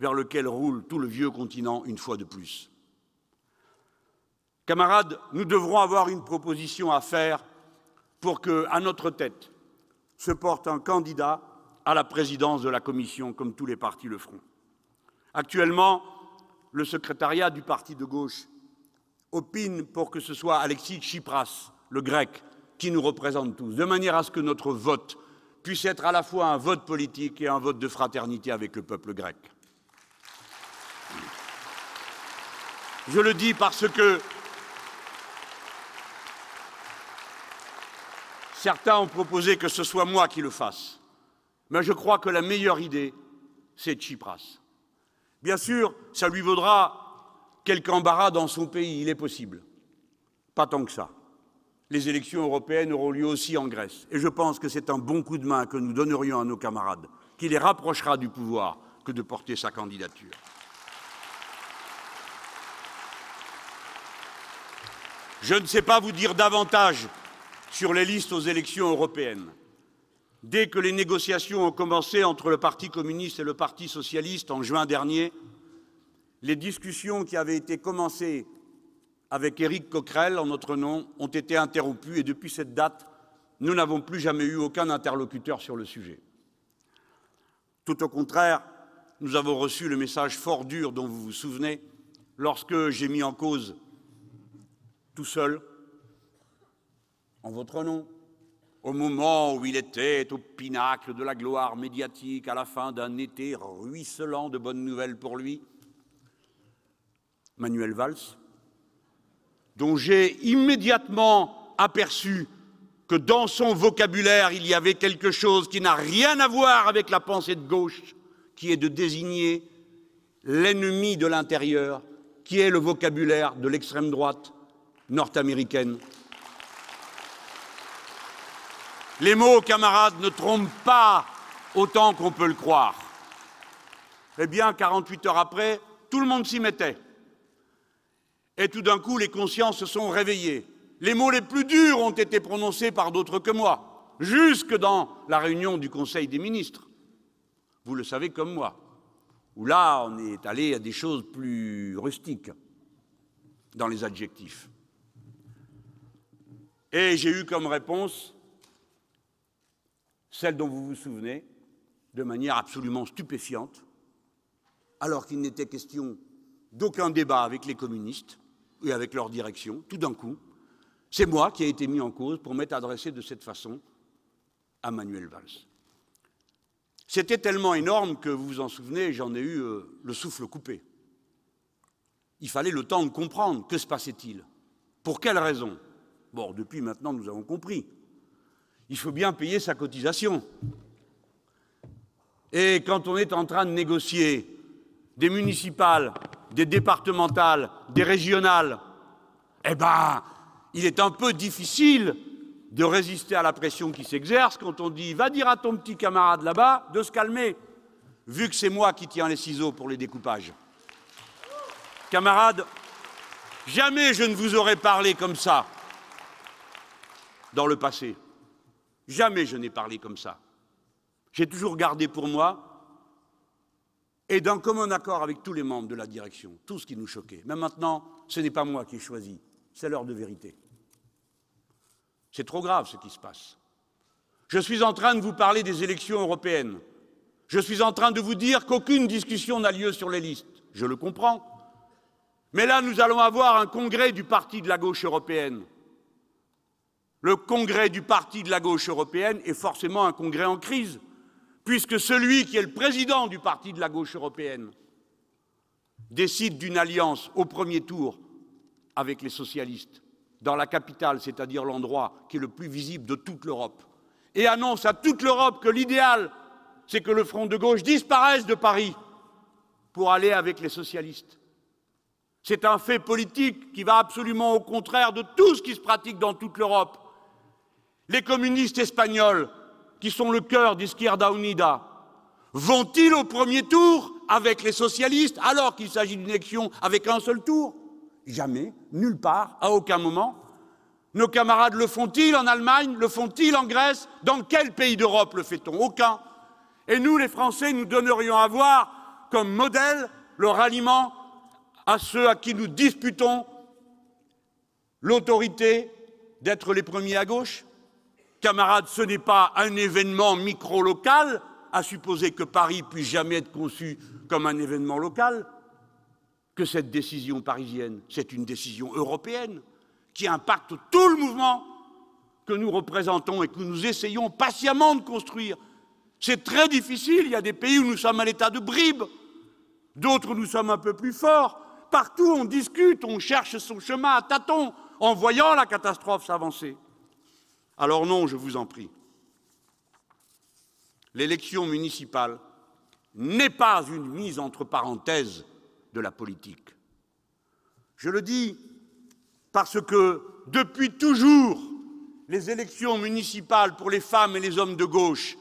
[SPEAKER 1] vers lequel roule tout le vieux continent une fois de plus. Camarades, nous devrons avoir une proposition à faire pour que, à notre tête, se porte un candidat à la présidence de la Commission, comme tous les partis le feront. Actuellement, le secrétariat du parti de gauche opine pour que ce soit Alexis Tsipras, le grec, qui nous représente tous, de manière à ce que notre vote puisse être à la fois un vote politique et un vote de fraternité avec le peuple grec. Je le dis parce que certains ont proposé que ce soit moi qui le fasse. Mais je crois que la meilleure idée, c'est Tsipras. Bien sûr, ça lui vaudra quelque embarras dans son pays, il est possible. Pas tant que ça. Les élections européennes auront lieu aussi en Grèce. Et je pense que c'est un bon coup de main que nous donnerions à nos camarades, qui les rapprochera du pouvoir que de porter sa candidature. Je ne sais pas vous dire davantage sur les listes aux élections européennes. Dès que les négociations ont commencé entre le Parti communiste et le Parti socialiste en juin dernier, les discussions qui avaient été commencées avec Éric Coquerel en notre nom ont été interrompues et depuis cette date, nous n'avons plus jamais eu aucun interlocuteur sur le sujet. Tout au contraire, nous avons reçu le message fort dur dont vous vous souvenez lorsque j'ai mis en cause tout seul, en votre nom, au moment où il était au pinacle de la gloire médiatique, à la fin d'un été ruisselant de bonnes nouvelles pour lui, Manuel Valls, dont j'ai immédiatement aperçu que dans son vocabulaire, il y avait quelque chose qui n'a rien à voir avec la pensée de gauche, qui est de désigner l'ennemi de l'intérieur, qui est le vocabulaire de l'extrême droite, nord-américaine. Les mots, camarades, ne trompent pas autant qu'on peut le croire. Eh bien, 48 heures après, tout le monde s'y mettait. Et tout d'un coup, les consciences se sont réveillées. Les mots les plus durs ont été prononcés par d'autres que moi, jusque dans la réunion du Conseil des ministres. Vous le savez comme moi, où là, on est allé à des choses plus rustiques dans les adjectifs. Et j'ai eu comme réponse celle dont vous vous souvenez, de manière absolument stupéfiante, alors qu'il n'était question d'aucun débat avec les communistes et avec leur direction, tout d'un coup, c'est moi qui ai été mis en cause pour m'être adressé de cette façon à Manuel Valls. C'était tellement énorme que vous vous en souvenez, j'en ai eu euh, le souffle coupé. Il fallait le temps de comprendre que se passait-il, pour quelle raison? Bon, depuis maintenant, nous avons compris. Il faut bien payer sa cotisation. Et quand on est en train de négocier des municipales, des départementales, des régionales, eh bien, il est un peu difficile de résister à la pression qui s'exerce quand on dit va dire à ton petit camarade là-bas de se calmer, vu que c'est moi qui tiens les ciseaux pour les découpages. Camarades, jamais je ne vous aurais parlé comme ça dans le passé. Jamais je n'ai parlé comme ça. J'ai toujours gardé pour moi, et d'un commun accord avec tous les membres de la direction, tout ce qui nous choquait. Mais maintenant, ce n'est pas moi qui ai choisi, c'est l'heure de vérité. C'est trop grave ce qui se passe. Je suis en train de vous parler des élections européennes. Je suis en train de vous dire qu'aucune discussion n'a lieu sur les listes. Je le comprends. Mais là, nous allons avoir un congrès du Parti de la gauche européenne. Le congrès du Parti de la gauche européenne est forcément un congrès en crise, puisque celui qui est le président du Parti de la gauche européenne décide d'une alliance au premier tour avec les socialistes, dans la capitale, c'est-à-dire l'endroit qui est le plus visible de toute l'Europe, et annonce à toute l'Europe que l'idéal, c'est que le front de gauche disparaisse de Paris pour aller avec les socialistes. C'est un fait politique qui va absolument au contraire de tout ce qui se pratique dans toute l'Europe. Les communistes espagnols, qui sont le cœur d'Izquierda Unida, vont-ils au premier tour avec les socialistes alors qu'il s'agit d'une élection avec un seul tour? Jamais, nulle part, à aucun moment. Nos camarades le font-ils en Allemagne Le font-ils en Grèce? Dans quel pays d'Europe le fait-on? Aucun. Et nous, les Français, nous donnerions à voir comme modèle le ralliement à ceux à qui nous disputons l'autorité d'être les premiers à gauche Camarades, ce n'est pas un événement micro-local, à supposer que Paris puisse jamais être conçu comme un événement local, que cette décision parisienne. C'est une décision européenne qui impacte tout le mouvement que nous représentons et que nous essayons patiemment de construire. C'est très difficile, il y a des pays où nous sommes à l'état de bribe, d'autres où nous sommes un peu plus forts. Partout on discute, on cherche son chemin à tâtons en voyant la catastrophe s'avancer. Alors non, je vous en prie. L'élection municipale n'est pas une mise entre parenthèses de la politique. Je le dis parce que depuis toujours, les élections municipales pour les femmes et les hommes de gauche,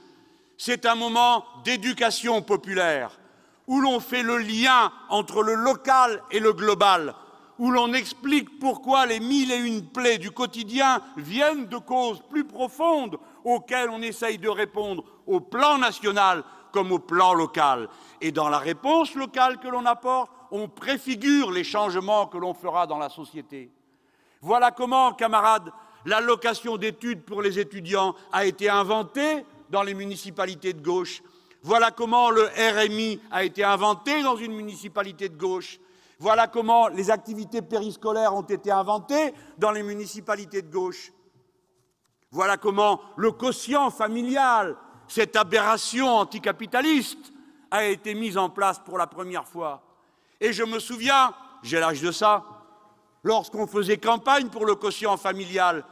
[SPEAKER 1] c'est un moment d'éducation populaire où l'on fait le lien entre le local et le global, où l'on explique pourquoi les mille et une plaies du quotidien viennent de causes plus profondes auxquelles on essaye de répondre au plan national comme au plan local. Et dans la réponse locale que l'on apporte, on préfigure les changements que l'on fera dans la société. Voilà comment, camarades, l'allocation d'études pour les étudiants a été inventée dans les municipalités de gauche. Voilà comment le RMI a été inventé dans une municipalité de gauche. Voilà comment les activités périscolaires ont été inventées dans les municipalités de gauche. Voilà comment le quotient familial, cette aberration anticapitaliste, a été mise en place pour la première fois. Et je me souviens, j'ai l'âge de ça, lorsqu'on faisait campagne pour le quotient familial,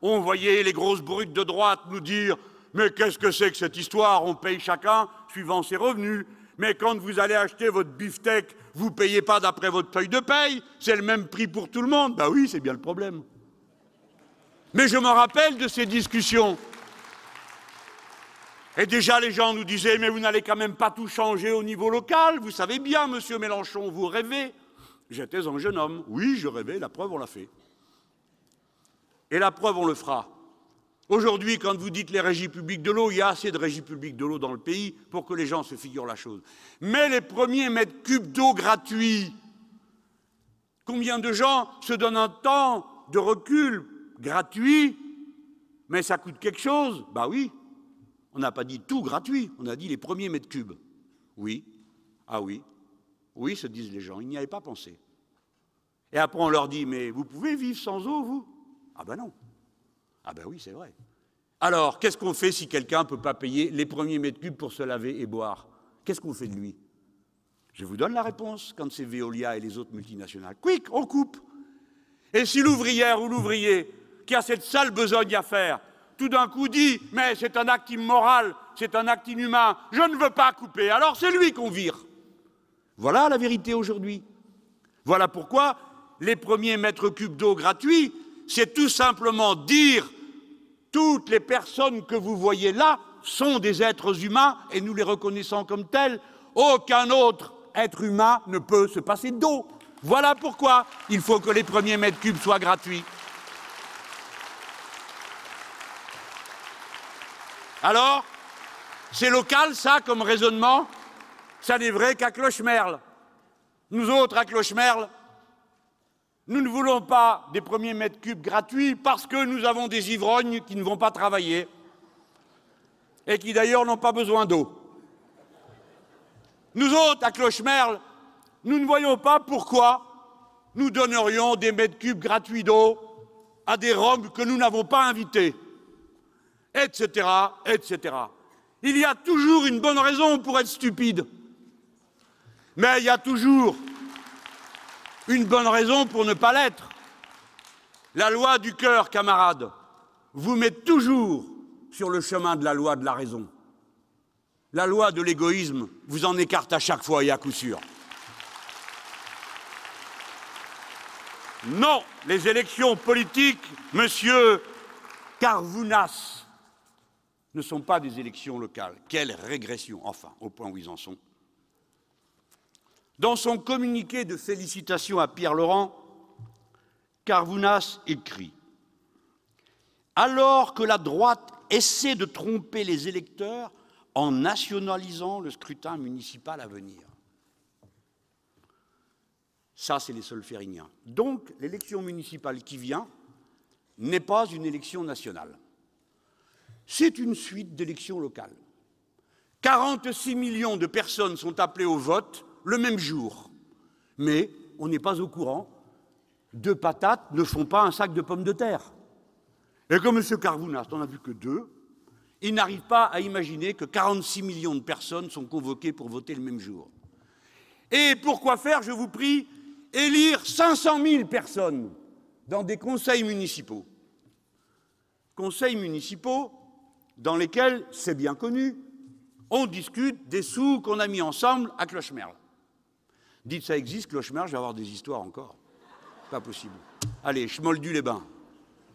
[SPEAKER 1] on voyait les grosses brutes de droite nous dire Mais qu'est-ce que c'est que cette histoire? On paye chacun suivant ses revenus. Mais quand vous allez acheter votre beefsteak, vous ne payez pas d'après votre feuille de paye, c'est le même prix pour tout le monde. Ben oui, c'est bien le problème. Mais je me rappelle de ces discussions. Et déjà, les gens nous disaient, mais vous n'allez quand même pas tout changer au niveau local. Vous savez bien, monsieur Mélenchon, vous rêvez. J'étais un jeune homme. Oui, je rêvais, la preuve, on l'a fait. Et la preuve, on le fera. Aujourd'hui, quand vous dites les régies publiques de l'eau, il y a assez de régies publiques de l'eau dans le pays pour que les gens se figurent la chose. Mais les premiers mètres cubes d'eau gratuits, combien de gens se donnent un temps de recul gratuit, mais ça coûte quelque chose? Bah oui, on n'a pas dit tout gratuit, on a dit les premiers mètres cubes. Oui, ah oui, oui, se disent les gens, ils n'y avaient pas pensé. Et après on leur dit, mais vous pouvez vivre sans eau, vous? Ah ben non. Ah ben oui, c'est vrai. Alors, qu'est-ce qu'on fait si quelqu'un ne peut pas payer les premiers mètres cubes pour se laver et boire? Qu'est-ce qu'on fait de lui? Je vous donne la réponse quand c'est Veolia et les autres multinationales. Quick, on coupe. Et si l'ouvrière ou l'ouvrier qui a cette sale besogne à faire, tout d'un coup dit Mais c'est un acte immoral, c'est un acte inhumain, je ne veux pas couper, alors c'est lui qu'on vire. Voilà la vérité aujourd'hui. Voilà pourquoi les premiers mètres cubes d'eau gratuits, c'est tout simplement dire toutes les personnes que vous voyez là sont des êtres humains et nous les reconnaissons comme tels. Aucun autre être humain ne peut se passer d'eau. Voilà pourquoi il faut que les premiers mètres cubes soient gratuits. Alors, c'est local, ça, comme raisonnement? Ça n'est vrai qu'à Clochemerle. Nous autres, à Clochemerle, nous ne voulons pas des premiers mètres cubes gratuits parce que nous avons des ivrognes qui ne vont pas travailler. et qui d'ailleurs n'ont pas besoin d'eau. Nous autres, à Clochemerle, nous ne voyons pas pourquoi nous donnerions des mètres cubes gratuits d'eau à des Roms que nous n'avons pas invités, etc., etc. Il y a toujours une bonne raison pour être stupide, mais il y a toujours une bonne raison pour ne pas l'être. La loi du cœur, camarades, vous met toujours sur le chemin de la loi de la raison. La loi de l'égoïsme vous en écarte à chaque fois et à coup sûr. Non, les élections politiques, monsieur Carvounas, ne sont pas des élections locales. Quelle régression, enfin, au point où ils en sont. Dans son communiqué de félicitations à Pierre Laurent, Carvounas écrit Alors que la droite essaie de tromper les électeurs en nationalisant le scrutin municipal à venir. Ça, c'est les solfériniens. Donc, l'élection municipale qui vient n'est pas une élection nationale. C'est une suite d'élections locales. 46 millions de personnes sont appelées au vote le même jour. Mais on n'est pas au courant. Deux patates ne font pas un sac de pommes de terre. Et comme M. Carvounas n'en a vu que deux, il n'arrive pas à imaginer que 46 millions de personnes sont convoquées pour voter le même jour. Et pourquoi faire, je vous prie, élire 500 000 personnes dans des conseils municipaux Conseils municipaux dans lesquels, c'est bien connu, on discute des sous qu'on a mis ensemble à Clochemerle. Dites ça existe, Clochemerle, je vais avoir des histoires encore. Pas possible. Allez, moldu les bains.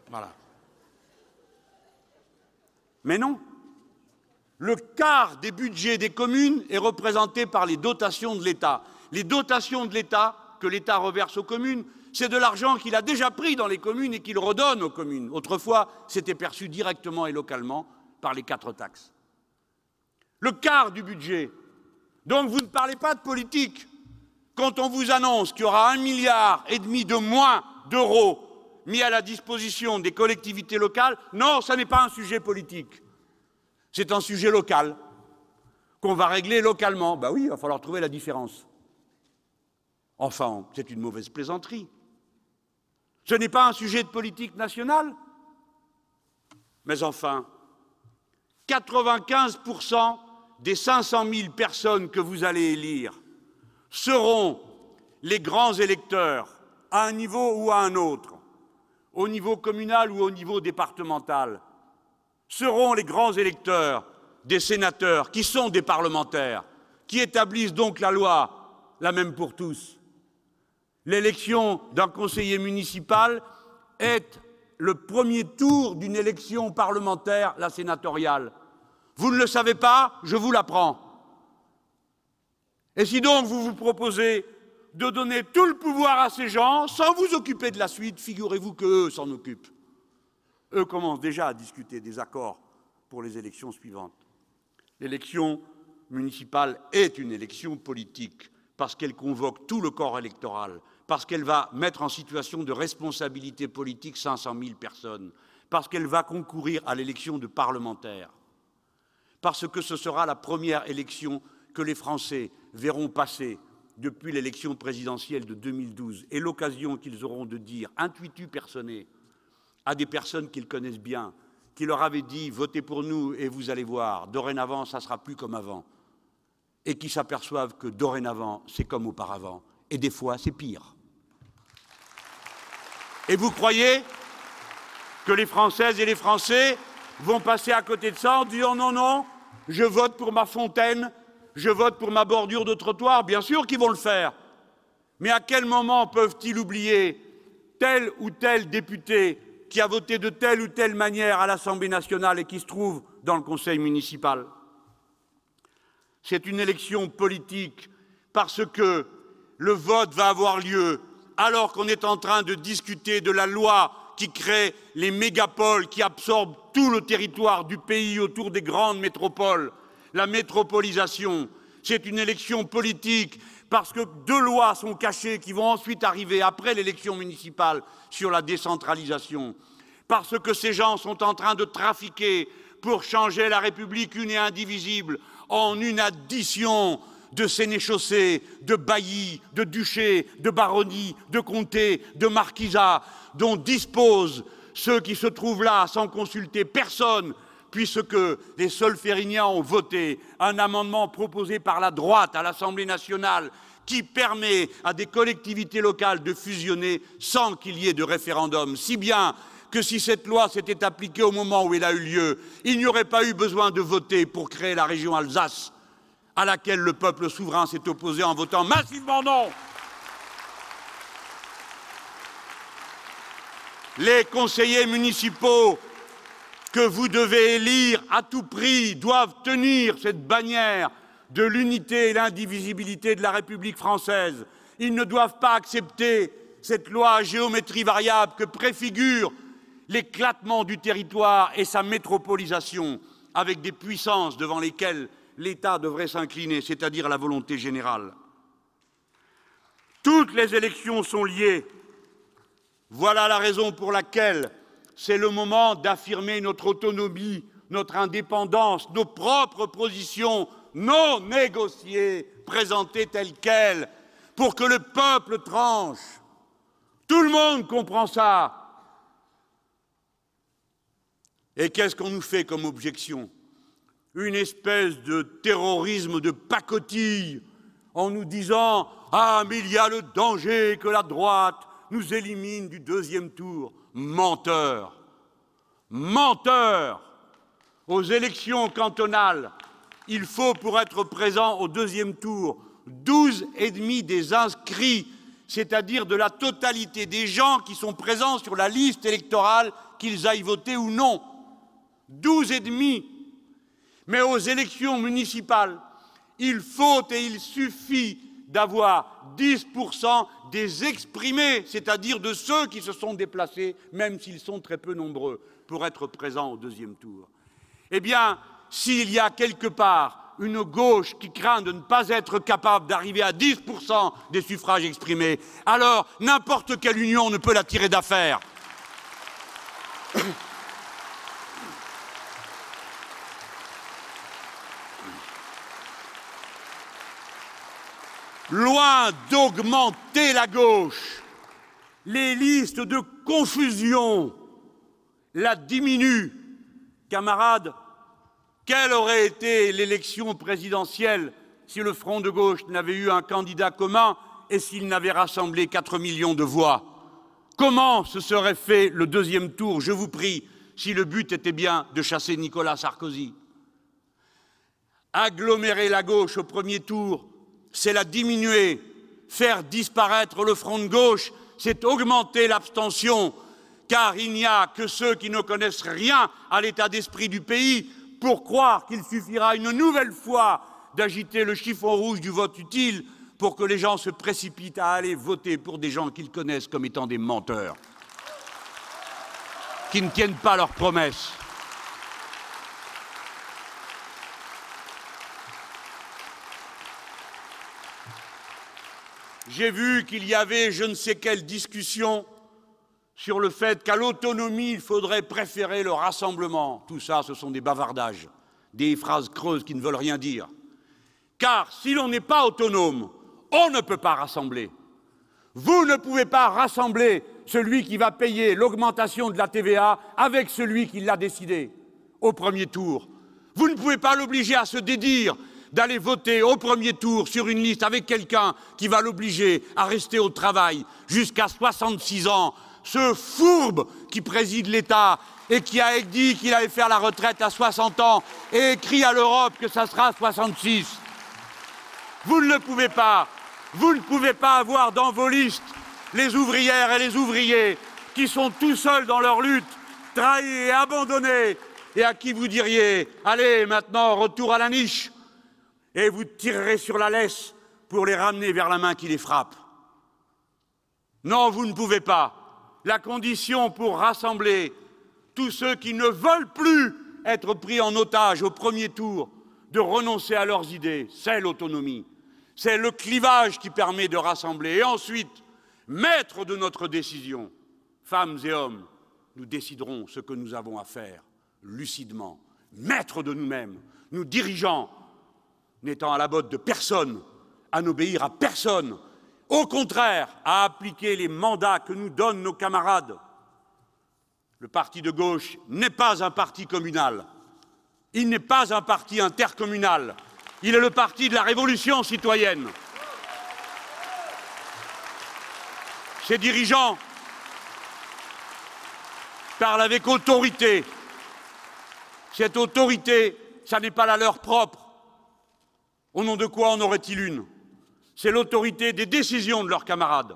[SPEAKER 1] Voilà. Mais non. Le quart des budgets des communes est représenté par les dotations de l'État. Les dotations de l'État que l'État reverse aux communes, c'est de l'argent qu'il a déjà pris dans les communes et qu'il redonne aux communes. Autrefois, c'était perçu directement et localement par les quatre taxes. Le quart du budget. Donc vous ne parlez pas de politique quand on vous annonce qu'il y aura un milliard et demi de moins d'euros mis à la disposition des collectivités locales, non, ce n'est pas un sujet politique. C'est un sujet local qu'on va régler localement. Ben oui, il va falloir trouver la différence. Enfin, c'est une mauvaise plaisanterie. Ce n'est pas un sujet de politique nationale. Mais enfin, 95% des 500 000 personnes que vous allez élire seront les grands électeurs à un niveau ou à un autre au niveau communal ou au niveau départemental, seront les grands électeurs des sénateurs, qui sont des parlementaires, qui établissent donc la loi, la même pour tous. L'élection d'un conseiller municipal est le premier tour d'une élection parlementaire, la sénatoriale. Vous ne le savez pas, je vous l'apprends. Et si donc vous vous proposez de donner tout le pouvoir à ces gens sans vous occuper de la suite. Figurez-vous qu'eux s'en occupent. Eux commencent déjà à discuter des accords pour les élections suivantes. L'élection municipale est une élection politique parce qu'elle convoque tout le corps électoral, parce qu'elle va mettre en situation de responsabilité politique 500 000 personnes, parce qu'elle va concourir à l'élection de parlementaires, parce que ce sera la première élection que les Français verront passer depuis l'élection présidentielle de 2012 et l'occasion qu'ils auront de dire intuitu personné à des personnes qu'ils connaissent bien, qui leur avaient dit votez pour nous et vous allez voir, dorénavant ça sera plus comme avant, et qui s'aperçoivent que dorénavant c'est comme auparavant, et des fois c'est pire. Et vous croyez que les Françaises et les Français vont passer à côté de ça en disant non, non, je vote pour ma fontaine, je vote pour ma bordure de trottoir, bien sûr qu'ils vont le faire. Mais à quel moment peuvent-ils oublier tel ou tel député qui a voté de telle ou telle manière à l'Assemblée nationale et qui se trouve dans le Conseil municipal? C'est une élection politique parce que le vote va avoir lieu alors qu'on est en train de discuter de la loi qui crée les mégapoles qui absorbent tout le territoire du pays autour des grandes métropoles la métropolisation. C'est une élection politique parce que deux lois sont cachées qui vont ensuite arriver après l'élection municipale sur la décentralisation. Parce que ces gens sont en train de trafiquer pour changer la République une et indivisible en une addition de sénéchaussées, de baillis, de duchés, de baronnies, de comtés, de marquisats, dont disposent ceux qui se trouvent là sans consulter personne, puisque les Solfériniens ont voté un amendement proposé par la droite à l'Assemblée nationale qui permet à des collectivités locales de fusionner sans qu'il y ait de référendum, si bien que si cette loi s'était appliquée au moment où elle a eu lieu, il n'y aurait pas eu besoin de voter pour créer la région Alsace, à laquelle le peuple souverain s'est opposé en votant massivement non. Les conseillers municipaux que vous devez élire à tout prix doivent tenir cette bannière de l'unité et l'indivisibilité de la République française. Ils ne doivent pas accepter cette loi à géométrie variable que préfigure l'éclatement du territoire et sa métropolisation avec des puissances devant lesquelles l'État devrait s'incliner, c'est-à-dire la volonté générale. Toutes les élections sont liées. Voilà la raison pour laquelle c'est le moment d'affirmer notre autonomie, notre indépendance, nos propres positions non négociées, présentées telles quelles, pour que le peuple tranche. Tout le monde comprend ça. Et qu'est-ce qu'on nous fait comme objection? Une espèce de terrorisme de pacotille en nous disant Ah, mais il y a le danger que la droite nous élimine du deuxième tour. Menteur Menteur Aux élections cantonales, il faut, pour être présent au deuxième tour, douze et demi des inscrits, c'est-à-dire de la totalité des gens qui sont présents sur la liste électorale, qu'ils aillent voter ou non. Douze et demi. Mais aux élections municipales, il faut et il suffit d'avoir 10% des exprimés, c'est-à-dire de ceux qui se sont déplacés, même s'ils sont très peu nombreux, pour être présents au deuxième tour. Eh bien, s'il y a quelque part une gauche qui craint de ne pas être capable d'arriver à 10% des suffrages exprimés, alors n'importe quelle union ne peut la tirer d'affaire. Loin d'augmenter la gauche, les listes de confusion la diminuent. Camarades, quelle aurait été l'élection présidentielle si le Front de gauche n'avait eu un candidat commun et s'il n'avait rassemblé 4 millions de voix? Comment se serait fait le deuxième tour, je vous prie, si le but était bien de chasser Nicolas Sarkozy? Agglomérer la gauche au premier tour c'est la diminuer. Faire disparaître le front de gauche, c'est augmenter l'abstention, car il n'y a que ceux qui ne connaissent rien à l'état d'esprit du pays pour croire qu'il suffira une nouvelle fois d'agiter le chiffon rouge du vote utile pour que les gens se précipitent à aller voter pour des gens qu'ils connaissent comme étant des menteurs, qui ne tiennent pas leurs promesses. J'ai vu qu'il y avait je ne sais quelle discussion sur le fait qu'à l'autonomie, il faudrait préférer le rassemblement. Tout ça, ce sont des bavardages, des phrases creuses qui ne veulent rien dire. Car si l'on n'est pas autonome, on ne peut pas rassembler. Vous ne pouvez pas rassembler celui qui va payer l'augmentation de la TVA avec celui qui l'a décidé au premier tour. Vous ne pouvez pas l'obliger à se dédire d'aller voter au premier tour sur une liste avec quelqu'un qui va l'obliger à rester au travail jusqu'à 66 ans, ce fourbe qui préside l'État et qui a dit qu'il allait faire la retraite à 60 ans et écrit à l'Europe que ça sera 66. Vous ne le pouvez pas. Vous ne pouvez pas avoir dans vos listes les ouvrières et les ouvriers qui sont tout seuls dans leur lutte, trahis et abandonnés, et à qui vous diriez Allez, maintenant, retour à la niche et vous tirerez sur la laisse pour les ramener vers la main qui les frappe. Non, vous ne pouvez pas. La condition pour rassembler tous ceux qui ne veulent plus être pris en otage au premier tour, de renoncer à leurs idées, c'est l'autonomie. C'est le clivage qui permet de rassembler. Et ensuite, maître de notre décision, femmes et hommes, nous déciderons ce que nous avons à faire, lucidement, maîtres de nous-mêmes, nous dirigeants, n'étant à la botte de personne, à n'obéir à personne, au contraire, à appliquer les mandats que nous donnent nos camarades. Le parti de gauche n'est pas un parti communal, il n'est pas un parti intercommunal, il est le parti de la révolution citoyenne. Ses dirigeants parlent avec autorité. Cette autorité, ça n'est pas la leur propre. Au nom de quoi en aurait-il une? C'est l'autorité des décisions de leurs camarades.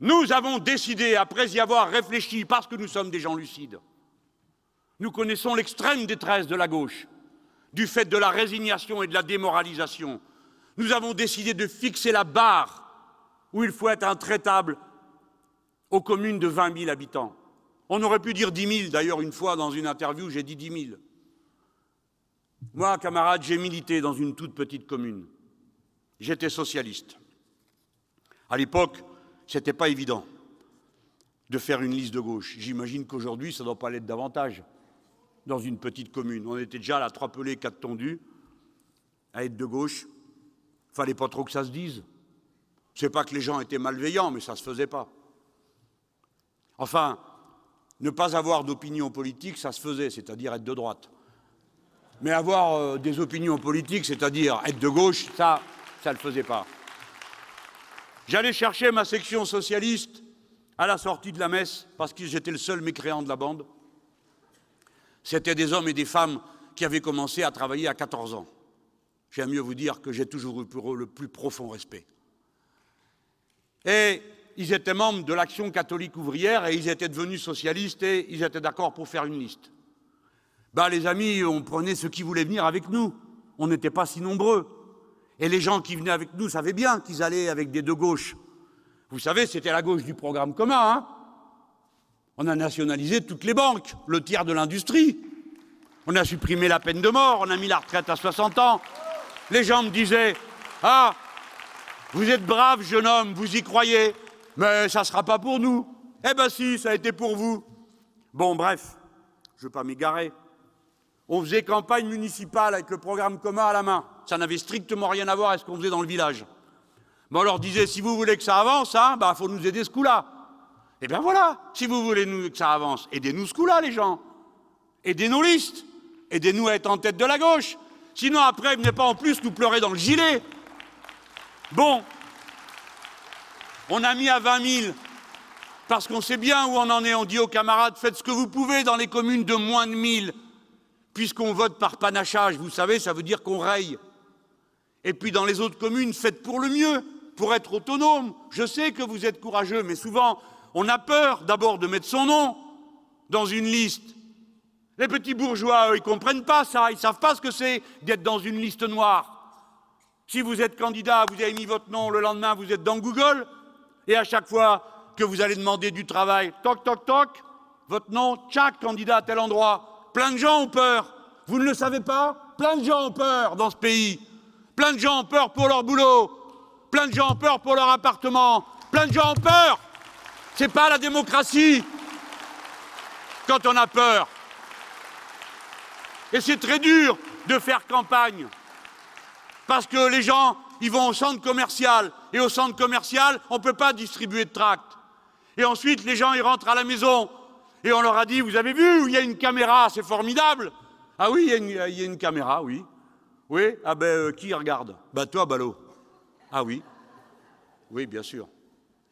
[SPEAKER 1] Nous avons décidé, après y avoir réfléchi, parce que nous sommes des gens lucides, nous connaissons l'extrême détresse de la gauche, du fait de la résignation et de la démoralisation. Nous avons décidé de fixer la barre où il faut être intraitable aux communes de 20 000 habitants. On aurait pu dire 10 000, d'ailleurs, une fois dans une interview, j'ai dit 10 000. Moi, camarade, j'ai milité dans une toute petite commune. J'étais socialiste. À l'époque, ce n'était pas évident de faire une liste de gauche. J'imagine qu'aujourd'hui, ça ne doit pas l'être davantage dans une petite commune. On était déjà à la trois pelés, quatre tondus, à être de gauche. Fallait pas trop que ça se dise. C'est pas que les gens étaient malveillants, mais ça ne se faisait pas. Enfin, ne pas avoir d'opinion politique, ça se faisait, c'est-à-dire être de droite. Mais avoir euh, des opinions politiques, c'est-à-dire être de gauche, ça, ça ne le faisait pas. J'allais chercher ma section socialiste à la sortie de la messe, parce que j'étais le seul mécréant de la bande. C'étaient des hommes et des femmes qui avaient commencé à travailler à 14 ans. J'aime mieux vous dire que j'ai toujours eu pour eux le plus profond respect. Et ils étaient membres de l'Action catholique ouvrière et ils étaient devenus socialistes et ils étaient d'accord pour faire une liste. Bah, les amis, on prenait ceux qui voulaient venir avec nous. On n'était pas si nombreux. Et les gens qui venaient avec nous savaient bien qu'ils allaient avec des deux gauches. Vous savez, c'était la gauche du programme commun. Hein on a nationalisé toutes les banques, le tiers de l'industrie. On a supprimé la peine de mort, on a mis la retraite à 60 ans. Les gens me disaient Ah, vous êtes brave, jeune homme, vous y croyez, mais ça ne sera pas pour nous. Eh bien, si, ça a été pour vous. Bon, bref, je ne veux pas m'égarer. On faisait campagne municipale avec le programme commun à la main. Ça n'avait strictement rien à voir avec ce qu'on faisait dans le village. Mais on leur disait, si vous voulez que ça avance, il hein, bah, faut nous aider ce coup-là. Eh bien voilà, si vous voulez que ça avance, aidez-nous ce coup-là, les gens. Aidez nos listes. Aidez-nous à être en tête de la gauche. Sinon, après, venez pas en plus nous pleurer dans le gilet. Bon, on a mis à 20 000 parce qu'on sait bien où on en est. On dit aux camarades, faites ce que vous pouvez dans les communes de moins de 1000 puisqu'on vote par panachage, vous savez, ça veut dire qu'on raye. Et puis dans les autres communes, faites pour le mieux, pour être autonome. Je sais que vous êtes courageux, mais souvent, on a peur d'abord de mettre son nom dans une liste. Les petits bourgeois, eux, ils ne comprennent pas ça, ils ne savent pas ce que c'est d'être dans une liste noire. Si vous êtes candidat, vous avez mis votre nom, le lendemain, vous êtes dans Google, et à chaque fois que vous allez demander du travail, toc, toc, toc, votre nom, tchac, candidat à tel endroit, Plein de gens ont peur. Vous ne le savez pas Plein de gens ont peur dans ce pays. Plein de gens ont peur pour leur boulot. Plein de gens ont peur pour leur appartement. Plein de gens ont peur. C'est pas la démocratie quand on a peur. Et c'est très dur de faire campagne. Parce que les gens, ils vont au centre commercial. Et au centre commercial, on ne peut pas distribuer de tracts. Et ensuite, les gens, ils rentrent à la maison. Et on leur a dit, vous avez vu, il y a une caméra, c'est formidable. Ah oui, il y, a une, caméra, oui. Oui, ah ben euh, qui regarde? Ben toi, ballot. Ah oui. Oui, bien sûr.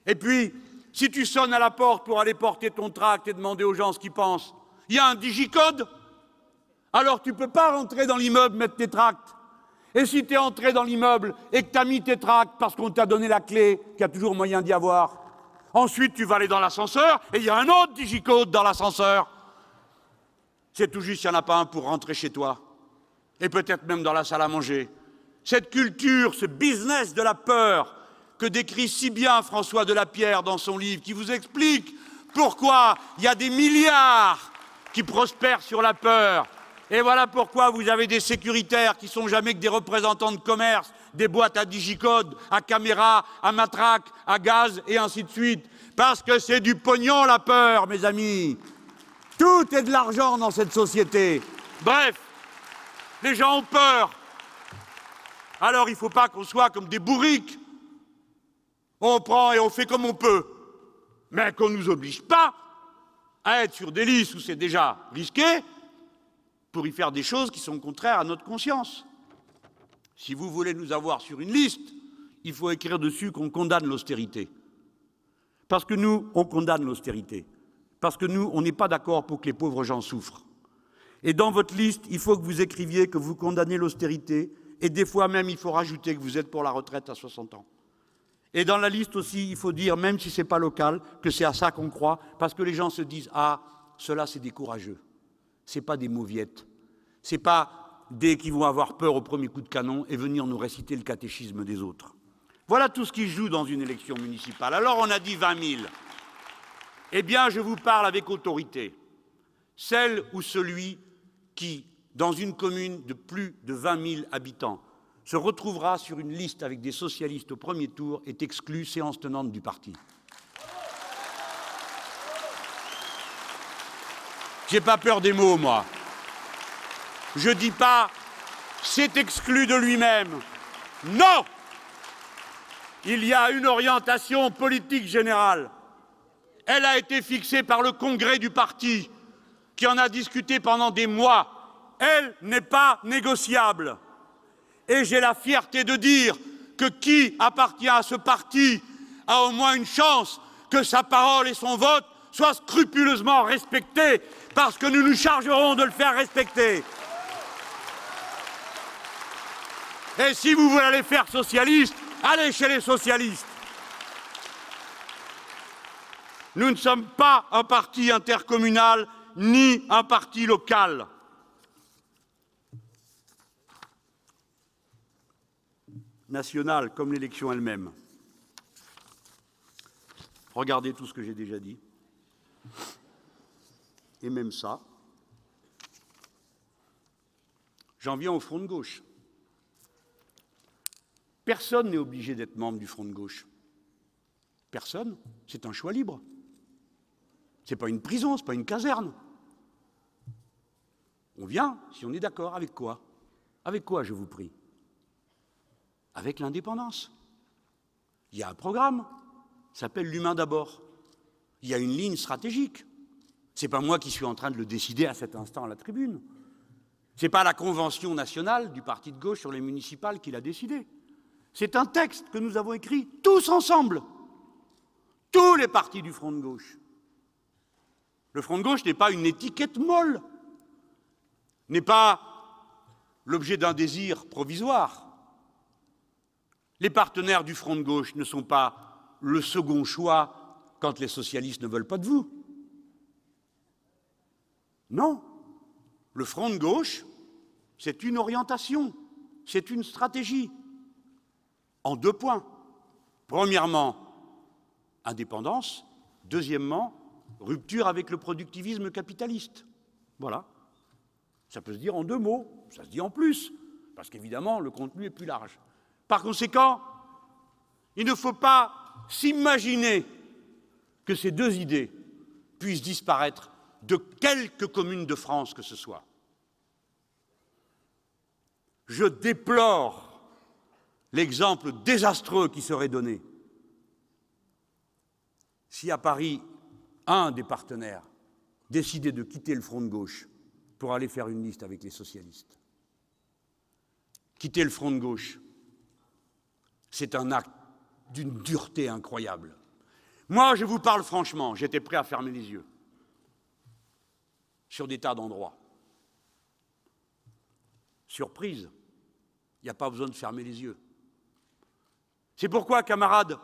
[SPEAKER 1] Et puis, si tu sonnes à la porte pour aller porter ton tract et demander aux gens ce qu'ils pensent, il y a un digicode? Alors tu ne peux pas rentrer dans l'immeuble, mettre tes tracts. Et si tu es entré dans l'immeuble et que tu as mis tes tracts parce qu'on t'a donné la clé, qu'il y a toujours moyen d'y avoir, Ensuite, tu vas aller dans l'ascenseur et il y a un autre digicode dans l'ascenseur. C'est tout juste, il n'y en a pas un pour rentrer chez toi. Et peut-être même dans la salle à manger. Cette culture, ce business de la peur que décrit si bien François de Lapierre dans son livre, qui vous explique pourquoi il y a des milliards qui prospèrent sur la peur. Et voilà pourquoi vous avez des sécuritaires qui sont jamais que des représentants de commerce des boîtes à digicode, à caméra, à matraque, à gaz et ainsi de suite. Parce que c'est du pognon la peur, mes amis. Tout est de l'argent dans cette société. Bref, les gens ont peur. Alors il ne faut pas qu'on soit comme des bourriques. On prend et on fait comme on peut. Mais qu'on ne nous oblige pas à être sur des listes où c'est déjà risqué pour y faire des choses qui sont contraires à notre conscience. Si vous voulez nous avoir sur une liste, il faut écrire dessus qu'on condamne l'austérité. Parce que nous, on condamne l'austérité. Parce que nous, on n'est pas d'accord pour que les pauvres gens souffrent. Et dans votre liste, il faut que vous écriviez que vous condamnez l'austérité, et des fois même, il faut rajouter que vous êtes pour la retraite à 60 ans. Et dans la liste aussi, il faut dire, même si ce n'est pas local, que c'est à ça qu'on croit, parce que les gens se disent Ah, cela c'est des courageux. Ce n'est pas des mauviettes. Ce n'est pas des qui vont avoir peur au premier coup de canon et venir nous réciter le catéchisme des autres. Voilà tout ce qui joue dans une élection municipale. Alors on a dit 20 000. Eh bien, je vous parle avec autorité. Celle ou celui qui, dans une commune de plus de 20 000 habitants, se retrouvera sur une liste avec des socialistes au premier tour est exclu séance tenante du parti. J'ai pas peur des mots, moi. Je dis pas c'est exclu de lui-même. Non il y a une orientation politique générale. Elle a été fixée par le congrès du parti, qui en a discuté pendant des mois. Elle n'est pas négociable. Et j'ai la fierté de dire que qui appartient à ce parti a au moins une chance que sa parole et son vote soient scrupuleusement respectés, parce que nous nous chargerons de le faire respecter. Et si vous voulez les faire socialistes, Allez chez les socialistes. Nous ne sommes pas un parti intercommunal ni un parti local. National comme l'élection elle-même. Regardez tout ce que j'ai déjà dit. Et même ça. J'en viens au front de gauche. Personne n'est obligé d'être membre du Front de gauche. Personne. C'est un choix libre. Ce n'est pas une prison, ce n'est pas une caserne. On vient si on est d'accord. Avec quoi? Avec quoi, je vous prie? Avec l'indépendance. Il y a un programme, s'appelle l'humain d'abord. Il y a une ligne stratégique. Ce n'est pas moi qui suis en train de le décider à cet instant à la tribune. Ce n'est pas la convention nationale du parti de gauche sur les municipales qui l'a décidé. C'est un texte que nous avons écrit tous ensemble, tous les partis du Front de gauche. Le Front de gauche n'est pas une étiquette molle, n'est pas l'objet d'un désir provisoire. Les partenaires du Front de gauche ne sont pas le second choix quand les socialistes ne veulent pas de vous. Non, le Front de gauche, c'est une orientation, c'est une stratégie en deux points. Premièrement, indépendance. Deuxièmement, rupture avec le productivisme capitaliste. Voilà. Ça peut se dire en deux mots, ça se dit en plus, parce qu'évidemment, le contenu est plus large. Par conséquent, il ne faut pas s'imaginer que ces deux idées puissent disparaître de quelques communes de France que ce soit. Je déplore l'exemple désastreux qui serait donné si à Paris, un des partenaires décidait de quitter le front de gauche pour aller faire une liste avec les socialistes. Quitter le front de gauche, c'est un acte d'une dureté incroyable. Moi, je vous parle franchement, j'étais prêt à fermer les yeux sur des tas d'endroits. Surprise, il n'y a pas besoin de fermer les yeux. C'est pourquoi, camarades,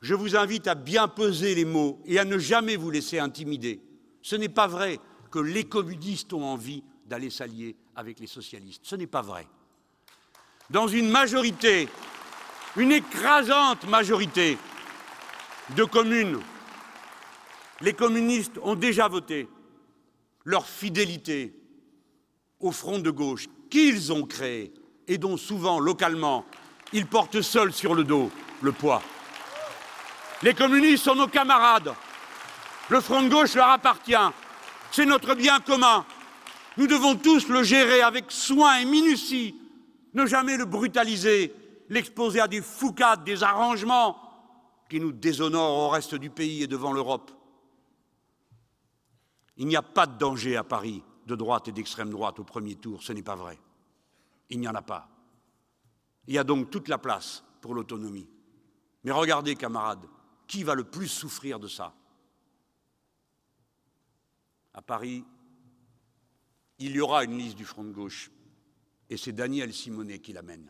[SPEAKER 1] je vous invite à bien peser les mots et à ne jamais vous laisser intimider. Ce n'est pas vrai que les communistes ont envie d'aller s'allier avec les socialistes. Ce n'est pas vrai. Dans une majorité, une écrasante majorité de communes, les communistes ont déjà voté leur fidélité au front de gauche qu'ils ont créé et dont souvent, localement, ils portent seuls sur le dos le poids. Les communistes sont nos camarades. Le front de gauche leur appartient. C'est notre bien commun. Nous devons tous le gérer avec soin et minutie, ne jamais le brutaliser, l'exposer à des foucades, des arrangements qui nous déshonorent au reste du pays et devant l'Europe. Il n'y a pas de danger à Paris de droite et d'extrême droite au premier tour, ce n'est pas vrai. Il n'y en a pas. Il y a donc toute la place pour l'autonomie. Mais regardez, camarades, qui va le plus souffrir de ça? À Paris, il y aura une liste du Front de gauche, et c'est Daniel Simonet qui l'amène.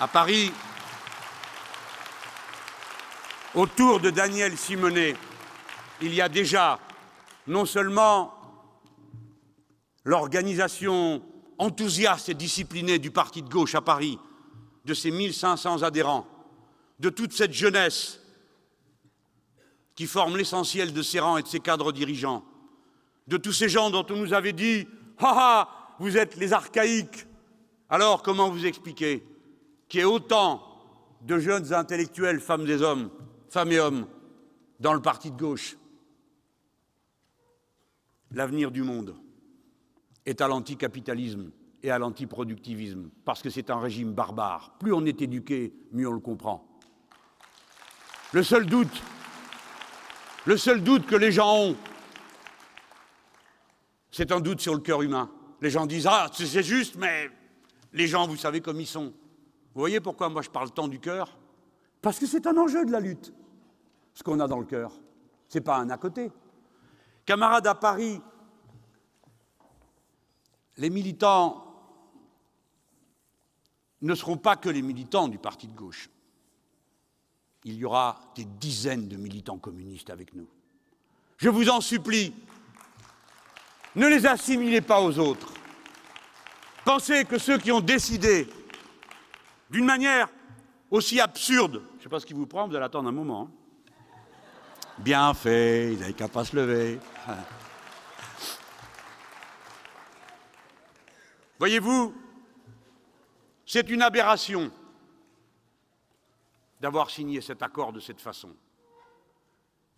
[SPEAKER 1] À Paris, autour de Daniel Simonet, il y a déjà non seulement l'organisation enthousiaste et disciplinée du parti de gauche à Paris, de ses 1500 adhérents, de toute cette jeunesse qui forme l'essentiel de ses rangs et de ses cadres dirigeants, de tous ces gens dont on nous avait dit Ah ah, vous êtes les archaïques. Alors comment vous expliquer qu'il y ait autant de jeunes intellectuels, femmes et hommes, femmes et hommes, dans le parti de gauche? L'avenir du monde est à l'anticapitalisme et à l'antiproductivisme, parce que c'est un régime barbare. Plus on est éduqué, mieux on le comprend. Le seul doute, le seul doute que les gens ont, c'est un doute sur le cœur humain. Les gens disent Ah, c'est juste, mais les gens, vous savez comme ils sont. Vous voyez pourquoi moi je parle tant du cœur? Parce que c'est un enjeu de la lutte, ce qu'on a dans le cœur. Ce n'est pas un à côté. Camarades à Paris, les militants ne seront pas que les militants du parti de gauche. Il y aura des dizaines de militants communistes avec nous. Je vous en supplie, ne les assimilez pas aux autres. Pensez que ceux qui ont décidé d'une manière aussi absurde, je ne sais pas ce qui vous prend, vous allez attendre un moment. Hein. Bien fait, ils n'avaient qu'à pas se lever. Voyez-vous, c'est une aberration d'avoir signé cet accord de cette façon.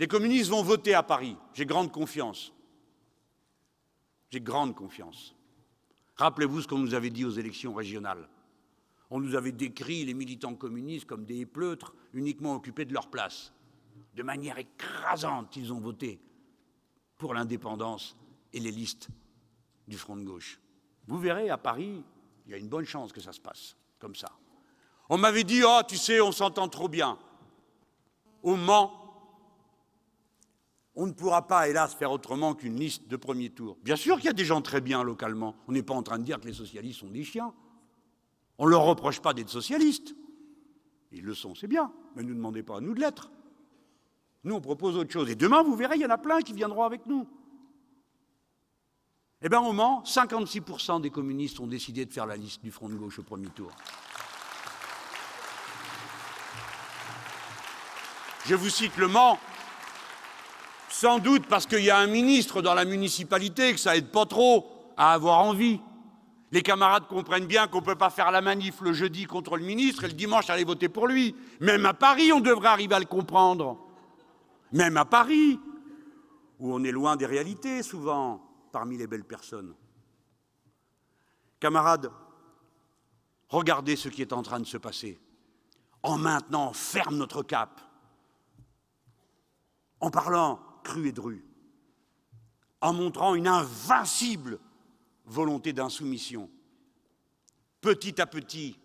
[SPEAKER 1] Les communistes vont voter à Paris, j'ai grande confiance. J'ai grande confiance. Rappelez-vous ce qu'on nous avait dit aux élections régionales. On nous avait décrit les militants communistes comme des pleutres uniquement occupés de leur place. De manière écrasante, ils ont voté pour l'indépendance et les listes du Front de gauche. Vous verrez, à Paris, il y a une bonne chance que ça se passe comme ça. On m'avait dit, oh, tu sais, on s'entend trop bien. Au Mans, on ne pourra pas, hélas, faire autrement qu'une liste de premier tour. Bien sûr qu'il y a des gens très bien localement. On n'est pas en train de dire que les socialistes sont des chiens. On ne leur reproche pas d'être socialistes. Ils le sont, c'est bien. Mais ne demandez pas à nous de l'être. Nous, on propose autre chose. Et demain, vous verrez, il y en a plein qui viendront avec nous. Eh bien, au Mans, 56% des communistes ont décidé de faire la liste du Front de gauche au premier tour. Je vous cite le Mans, sans doute parce qu'il y a un ministre dans la municipalité que ça aide pas trop à avoir envie. Les camarades comprennent bien qu'on ne peut pas faire la manif le jeudi contre le ministre et le dimanche aller voter pour lui. Même à Paris, on devrait arriver à le comprendre. Même à Paris, où on est loin des réalités souvent parmi les belles personnes. Camarades, regardez ce qui est en train de se passer. En maintenant, ferme notre cap. En parlant cru et dru. En montrant une invincible volonté d'insoumission. Petit à petit,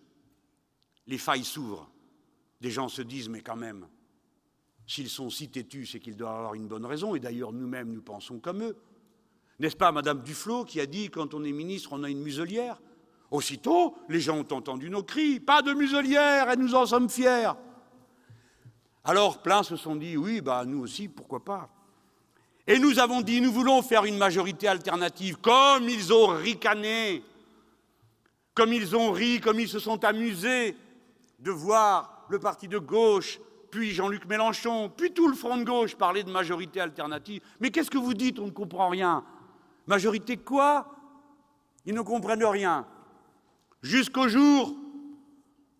[SPEAKER 1] les failles s'ouvrent. Des gens se disent, mais quand même, s'ils sont si têtus, c'est qu'ils doivent avoir une bonne raison, et d'ailleurs nous-mêmes, nous pensons comme eux. N'est-ce pas Madame Duflot qui a dit quand on est ministre, on a une muselière? Aussitôt, les gens ont entendu nos cris Pas de muselière et nous en sommes fiers. Alors plein se sont dit Oui, bah, nous aussi, pourquoi pas Et nous avons dit Nous voulons faire une majorité alternative, comme ils ont ricané, comme ils ont ri, comme ils se sont amusés de voir le parti de gauche puis Jean-Luc Mélenchon, puis tout le front de gauche parler de majorité alternative. Mais qu'est-ce que vous dites? On ne comprend rien. Majorité quoi? Ils ne comprennent rien. Jusqu'au jour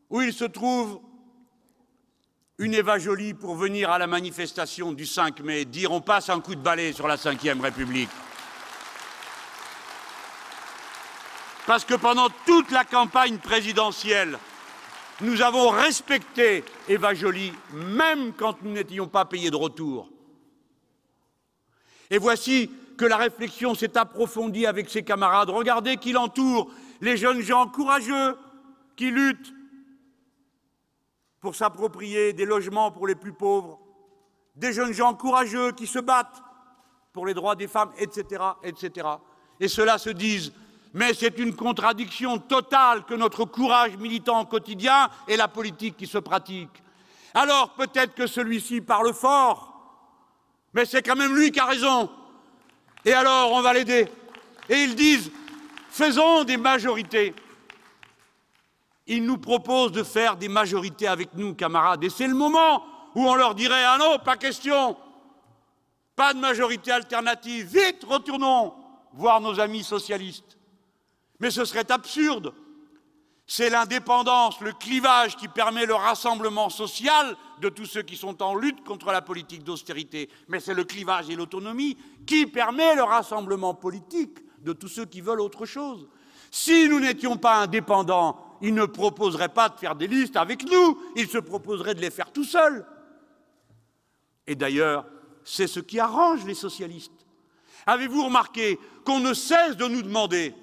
[SPEAKER 1] où il se trouve une Eva Jolie pour venir à la manifestation du 5 mai dire on passe un coup de balai sur la Ve République. Parce que pendant toute la campagne présidentielle, nous avons respecté Eva Jolie, même quand nous n'étions pas payés de retour. Et voici que la réflexion s'est approfondie avec ses camarades. Regardez qui l'entoure, les jeunes gens courageux qui luttent pour s'approprier des logements pour les plus pauvres, des jeunes gens courageux qui se battent pour les droits des femmes, etc., etc. Et ceux-là se disent mais c'est une contradiction totale que notre courage militant quotidien et la politique qui se pratique. Alors peut-être que celui-ci parle fort, mais c'est quand même lui qui a raison. Et alors on va l'aider. Et ils disent faisons des majorités. Ils nous proposent de faire des majorités avec nous, camarades. Et c'est le moment où on leur dirait Ah non, pas question, pas de majorité alternative, vite, retournons voir nos amis socialistes. Mais ce serait absurde. C'est l'indépendance, le clivage qui permet le rassemblement social de tous ceux qui sont en lutte contre la politique d'austérité. Mais c'est le clivage et l'autonomie qui permet le rassemblement politique de tous ceux qui veulent autre chose. Si nous n'étions pas indépendants, ils ne proposeraient pas de faire des listes avec nous, ils se proposeraient de les faire tout seuls. Et d'ailleurs, c'est ce qui arrange les socialistes. Avez-vous remarqué qu'on ne cesse de nous demander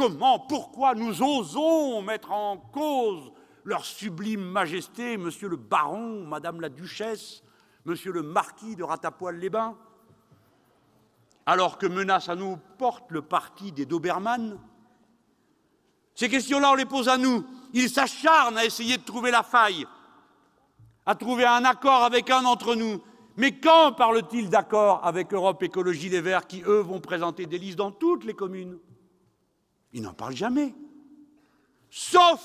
[SPEAKER 1] comment, pourquoi nous osons mettre en cause leur sublime majesté, monsieur le baron, madame la duchesse, monsieur le marquis de Ratapoil-les-Bains alors que menace à nous porte le parti des Dobermann? Ces questions-là, on les pose à nous. Ils s'acharnent à essayer de trouver la faille, à trouver un accord avec un d'entre nous. Mais quand parle-t-il d'accord avec Europe Écologie Les Verts, qui, eux, vont présenter des listes dans toutes les communes? Ils n'en parlent jamais. Sauf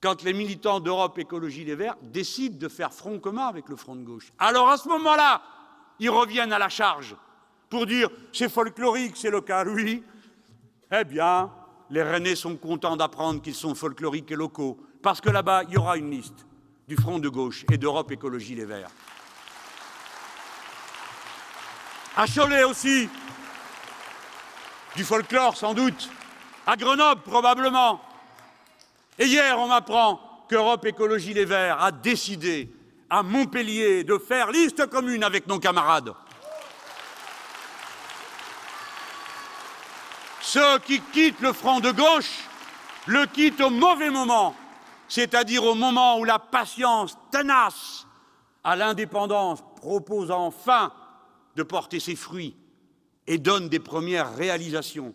[SPEAKER 1] quand les militants d'Europe Écologie Les Verts décident de faire front commun avec le Front de gauche. Alors à ce moment-là, ils reviennent à la charge pour dire c'est folklorique, c'est local. Oui, eh bien, les Rennais sont contents d'apprendre qu'ils sont folkloriques et locaux, parce que là-bas, il y aura une liste du Front de gauche et d'Europe Écologie Les Verts. À Cholet aussi, du folklore sans doute, à Grenoble probablement. Et hier, on m'apprend qu'Europe Écologie Les Verts a décidé à Montpellier de faire liste commune avec nos camarades. Ceux qui quittent le front de gauche le quittent au mauvais moment, c'est-à-dire au moment où la patience tenace à l'indépendance propose enfin de porter ses fruits et donne des premières réalisations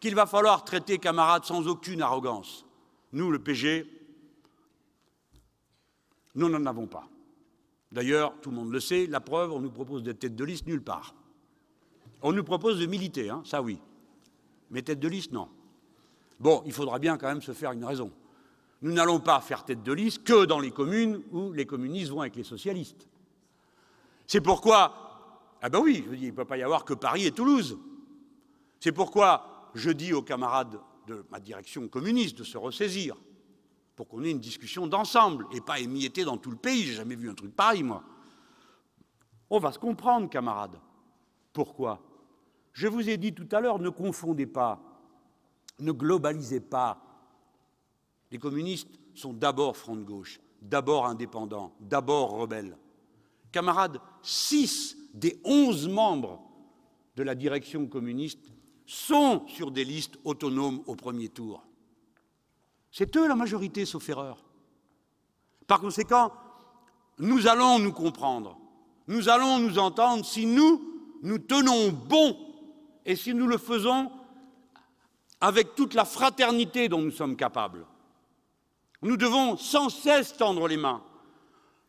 [SPEAKER 1] qu'il va falloir traiter, camarades, sans aucune arrogance. Nous, le PG, nous n'en avons pas. D'ailleurs, tout le monde le sait, la preuve, on nous propose des têtes de liste nulle part. On nous propose de militer, hein, ça oui. Mais tête de liste, non. Bon, il faudra bien quand même se faire une raison. Nous n'allons pas faire tête de liste que dans les communes où les communistes vont avec les socialistes. C'est pourquoi, ah ben oui, je dis, il ne peut pas y avoir que Paris et Toulouse. C'est pourquoi je dis aux camarades de ma direction communiste de se ressaisir pour qu'on ait une discussion d'ensemble et pas émietté dans tout le pays. J'ai jamais vu un truc pareil, moi. On va se comprendre, camarades. Pourquoi? Je vous ai dit tout à l'heure, ne confondez pas, ne globalisez pas. Les communistes sont d'abord front de gauche, d'abord indépendants, d'abord rebelles. Camarades, six des onze membres de la direction communiste sont sur des listes autonomes au premier tour. C'est eux la majorité, sauf erreur. Par conséquent, nous allons nous comprendre, nous allons nous entendre si nous, nous tenons bon et si nous le faisons avec toute la fraternité dont nous sommes capables. Nous devons sans cesse tendre les mains.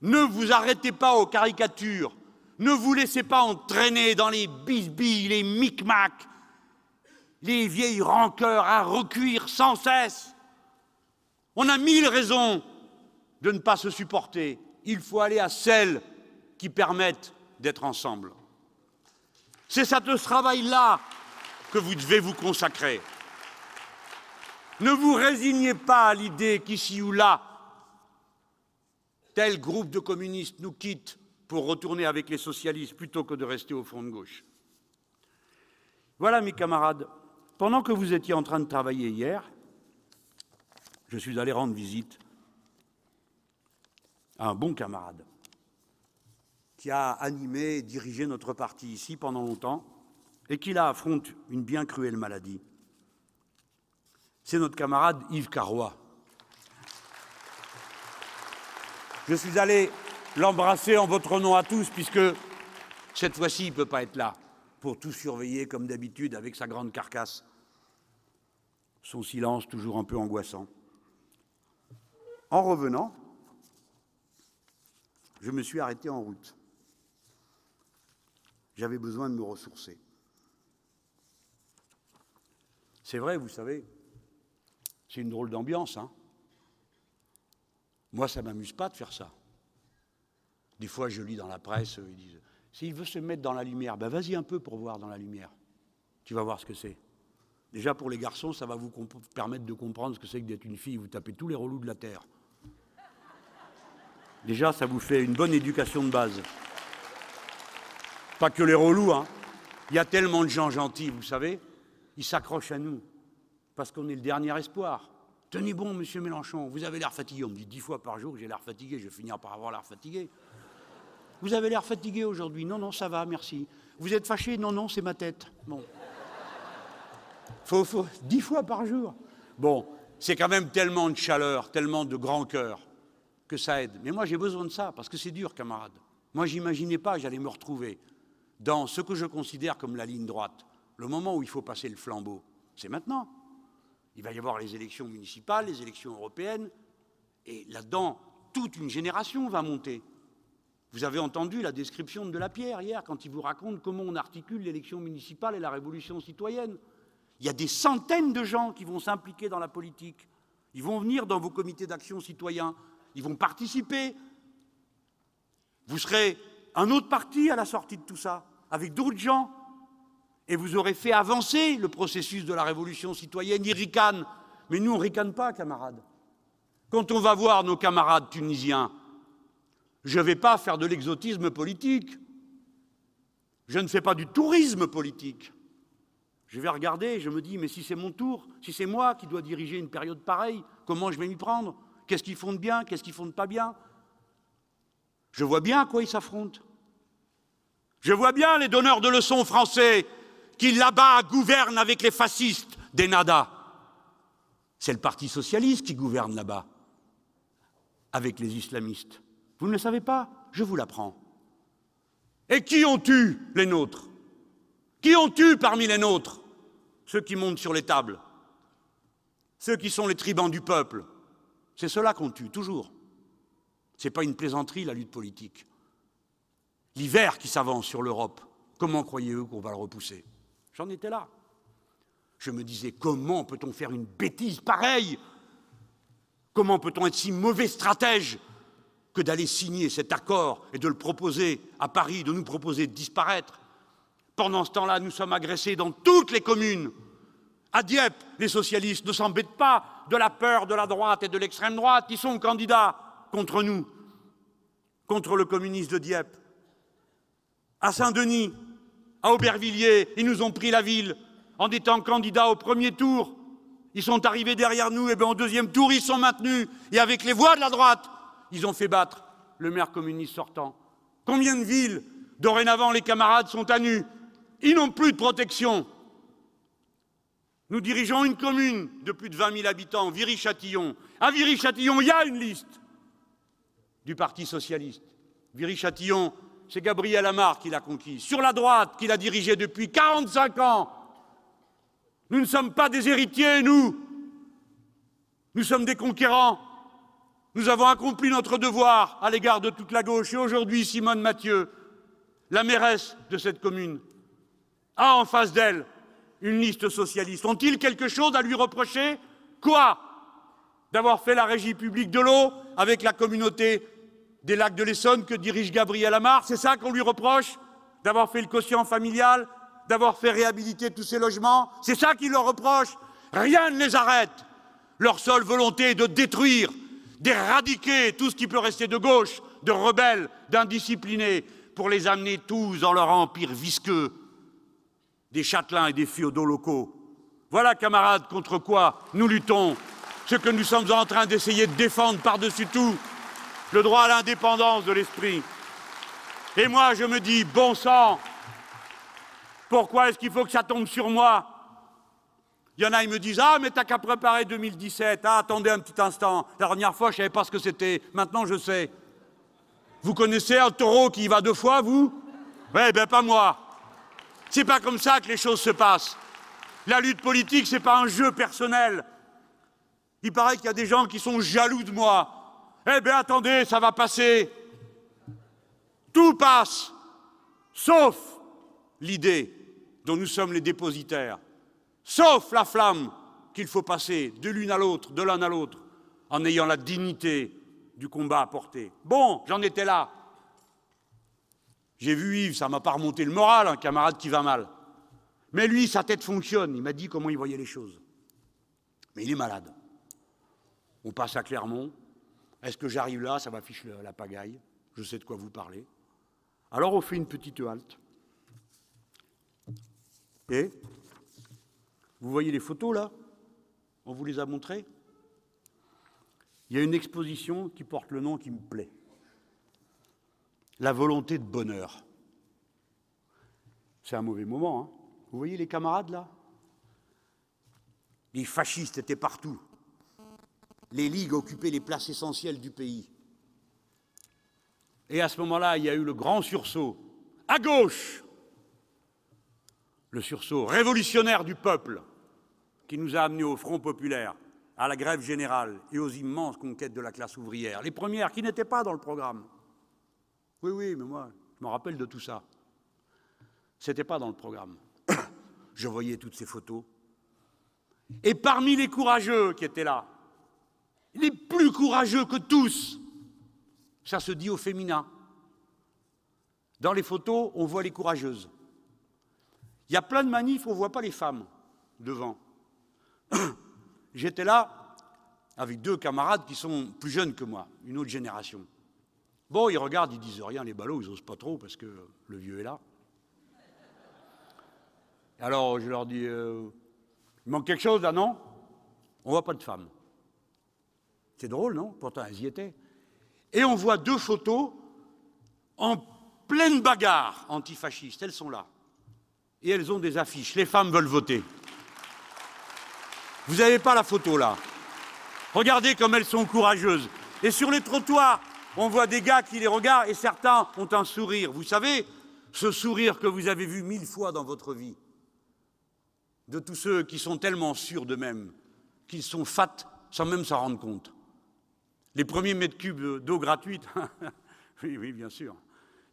[SPEAKER 1] Ne vous arrêtez pas aux caricatures, ne vous laissez pas entraîner dans les bisbilles, les micmacs, les vieilles rancœurs à recuire sans cesse. On a mille raisons de ne pas se supporter. Il faut aller à celles qui permettent d'être ensemble. C'est à ce travail-là que vous devez vous consacrer. Ne vous résignez pas à l'idée qu'ici ou là, tel groupe de communistes nous quitte pour retourner avec les socialistes plutôt que de rester au front de gauche. Voilà, mes camarades, pendant que vous étiez en train de travailler hier, je suis allé rendre visite à un bon camarade qui a animé et dirigé notre parti ici pendant longtemps et qui là affronte une bien cruelle maladie. C'est notre camarade Yves Carrois. Je suis allé l'embrasser en votre nom à tous, puisque cette fois-ci, il ne peut pas être là pour tout surveiller comme d'habitude avec sa grande carcasse. Son silence toujours un peu angoissant. En revenant, je me suis arrêté en route. J'avais besoin de me ressourcer. C'est vrai, vous savez, c'est une drôle d'ambiance. Hein Moi, ça ne m'amuse pas de faire ça. Des fois, je lis dans la presse, ils disent s'il veut se mettre dans la lumière, ben vas-y un peu pour voir dans la lumière. Tu vas voir ce que c'est. Déjà, pour les garçons, ça va vous permettre de comprendre ce que c'est que d'être une fille. Vous tapez tous les relous de la terre. Déjà, ça vous fait une bonne éducation de base. Pas que les relous, hein. Il y a tellement de gens gentils, vous savez, ils s'accrochent à nous, parce qu'on est le dernier espoir. Tenez bon, monsieur Mélenchon, vous avez l'air fatigué. On me dit dix fois par jour que j'ai l'air fatigué, je vais finir par avoir l'air fatigué. Vous avez l'air fatigué aujourd'hui. Non, non, ça va, merci. Vous êtes fâché? Non, non, c'est ma tête. Bon. Faut, faut, dix fois par jour. Bon, c'est quand même tellement de chaleur, tellement de grand cœur que ça aide. Mais moi, j'ai besoin de ça, parce que c'est dur, camarade. Moi, j'imaginais pas que j'allais me retrouver dans ce que je considère comme la ligne droite. Le moment où il faut passer le flambeau, c'est maintenant. Il va y avoir les élections municipales, les élections européennes, et là-dedans, toute une génération va monter. Vous avez entendu la description de Lapierre hier, quand il vous raconte comment on articule l'élection municipale et la révolution citoyenne. Il y a des centaines de gens qui vont s'impliquer dans la politique. Ils vont venir dans vos comités d'action citoyens ils vont participer. Vous serez un autre parti à la sortie de tout ça, avec d'autres gens, et vous aurez fait avancer le processus de la révolution citoyenne. Ils ricanent, mais nous, on ne ricane pas, camarades. Quand on va voir nos camarades tunisiens, je ne vais pas faire de l'exotisme politique. Je ne fais pas du tourisme politique. Je vais regarder je me dis, mais si c'est mon tour, si c'est moi qui dois diriger une période pareille, comment je vais m'y prendre? Qu'est-ce qu'ils font de bien Qu'est-ce qu'ils font de pas bien? Je vois bien à quoi ils s'affrontent. Je vois bien les donneurs de leçons français qui là-bas gouvernent avec les fascistes des NADA. C'est le Parti socialiste qui gouverne là-bas avec les islamistes. Vous ne le savez pas Je vous l'apprends. Et qui ont tu les nôtres? Qui ont tu parmi les nôtres Ceux qui montent sur les tables, ceux qui sont les tribans du peuple, c'est cela qu'on tue, toujours. Ce n'est pas une plaisanterie, la lutte politique. L'hiver qui s'avance sur l'Europe, comment croyez-vous qu'on va le repousser? J'en étais là. Je me disais, comment peut-on faire une bêtise pareille? Comment peut-on être si mauvais stratège que d'aller signer cet accord et de le proposer à Paris, de nous proposer de disparaître Pendant ce temps-là, nous sommes agressés dans toutes les communes à Dieppe, les socialistes ne s'embêtent pas de la peur de la droite et de l'extrême droite. Ils sont candidats contre nous, contre le communiste de Dieppe. À Saint-Denis, à Aubervilliers, ils nous ont pris la ville en étant candidats au premier tour. Ils sont arrivés derrière nous, et bien au deuxième tour, ils sont maintenus. Et avec les voix de la droite, ils ont fait battre le maire communiste sortant. Combien de villes, dorénavant, les camarades sont à nu? Ils n'ont plus de protection. Nous dirigeons une commune de plus de 20 000 habitants, Viry-Châtillon. À Viry-Châtillon, il y a une liste du Parti socialiste. Viry-Châtillon, c'est Gabriel Amar qui l'a conquise. Sur la droite, qu'il a dirigée depuis 45 ans. Nous ne sommes pas des héritiers, nous. Nous sommes des conquérants. Nous avons accompli notre devoir à l'égard de toute la gauche. Et aujourd'hui, Simone Mathieu, la mairesse de cette commune, a en face d'elle une liste socialiste. Ont-ils quelque chose à lui reprocher? Quoi? D'avoir fait la régie publique de l'eau avec la communauté des lacs de l'Essonne que dirige Gabriel Amar? C'est ça qu'on lui reproche? D'avoir fait le quotient familial D'avoir fait réhabiliter tous ces logements? C'est ça qu'il leur reproche? Rien ne les arrête. Leur seule volonté est de détruire, d'éradiquer tout ce qui peut rester de gauche, de rebelles, d'indisciplinés, pour les amener tous dans leur empire visqueux, des châtelains et des féodaux locaux. Voilà, camarades, contre quoi nous luttons, ce que nous sommes en train d'essayer de défendre par-dessus tout, le droit à l'indépendance de l'esprit. Et moi, je me dis, bon sang, pourquoi est-ce qu'il faut que ça tombe sur moi Il y en a, ils me disent, ah, mais t'as qu'à préparer 2017. Ah, attendez un petit instant. La dernière fois, je ne savais pas ce que c'était. Maintenant, je sais. Vous connaissez un taureau qui y va deux fois, vous? Eh ben, pas moi. C'est pas comme ça que les choses se passent. La lutte politique, c'est pas un jeu personnel. Il paraît qu'il y a des gens qui sont jaloux de moi. Eh bien, attendez, ça va passer. Tout passe, sauf l'idée dont nous sommes les dépositaires, sauf la flamme qu'il faut passer de l'une à l'autre, de l'un à l'autre, en ayant la dignité du combat à porter. Bon, j'en étais là. J'ai vu Yves, ça m'a pas remonté le moral, un camarade qui va mal. Mais lui, sa tête fonctionne, il m'a dit comment il voyait les choses. Mais il est malade. On passe à Clermont. Est-ce que j'arrive là? Ça va ficher la pagaille. Je sais de quoi vous parlez. Alors on fait une petite halte. Et vous voyez les photos là? On vous les a montrées? Il y a une exposition qui porte le nom qui me plaît. La volonté de bonheur. C'est un mauvais moment. Hein vous voyez les camarades là? Les fascistes étaient partout. Les ligues occupaient les places essentielles du pays. Et à ce moment-là, il y a eu le grand sursaut. À gauche, le sursaut révolutionnaire du peuple qui nous a amenés au Front populaire, à la grève générale et aux immenses conquêtes de la classe ouvrière. Les premières qui n'étaient pas dans le programme. Oui, oui, mais moi, je me rappelle de tout ça. Ce n'était pas dans le programme. je voyais toutes ces photos. Et parmi les courageux qui étaient là, les plus courageux que tous, ça se dit au féminin. Dans les photos, on voit les courageuses. Il y a plein de manifs, on ne voit pas les femmes devant. J'étais là avec deux camarades qui sont plus jeunes que moi, une autre génération. Bon, ils regardent, ils disent rien, les ballots, ils n'osent pas trop parce que le vieux est là. Alors je leur dis, euh, il manque quelque chose là, non? On voit pas de femmes. C'est drôle, non? Pourtant, elles y étaient. Et on voit deux photos en pleine bagarre antifasciste. Elles sont là. Et elles ont des affiches. Les femmes veulent voter. Vous n'avez pas la photo là. Regardez comme elles sont courageuses. Et sur les trottoirs, on voit des gars qui les regardent et certains ont un sourire. Vous savez, ce sourire que vous avez vu mille fois dans votre vie, de tous ceux qui sont tellement sûrs d'eux-mêmes qu'ils sont fat sans même s'en rendre compte. Les premiers mètres cubes d'eau gratuite, oui, oui, bien sûr.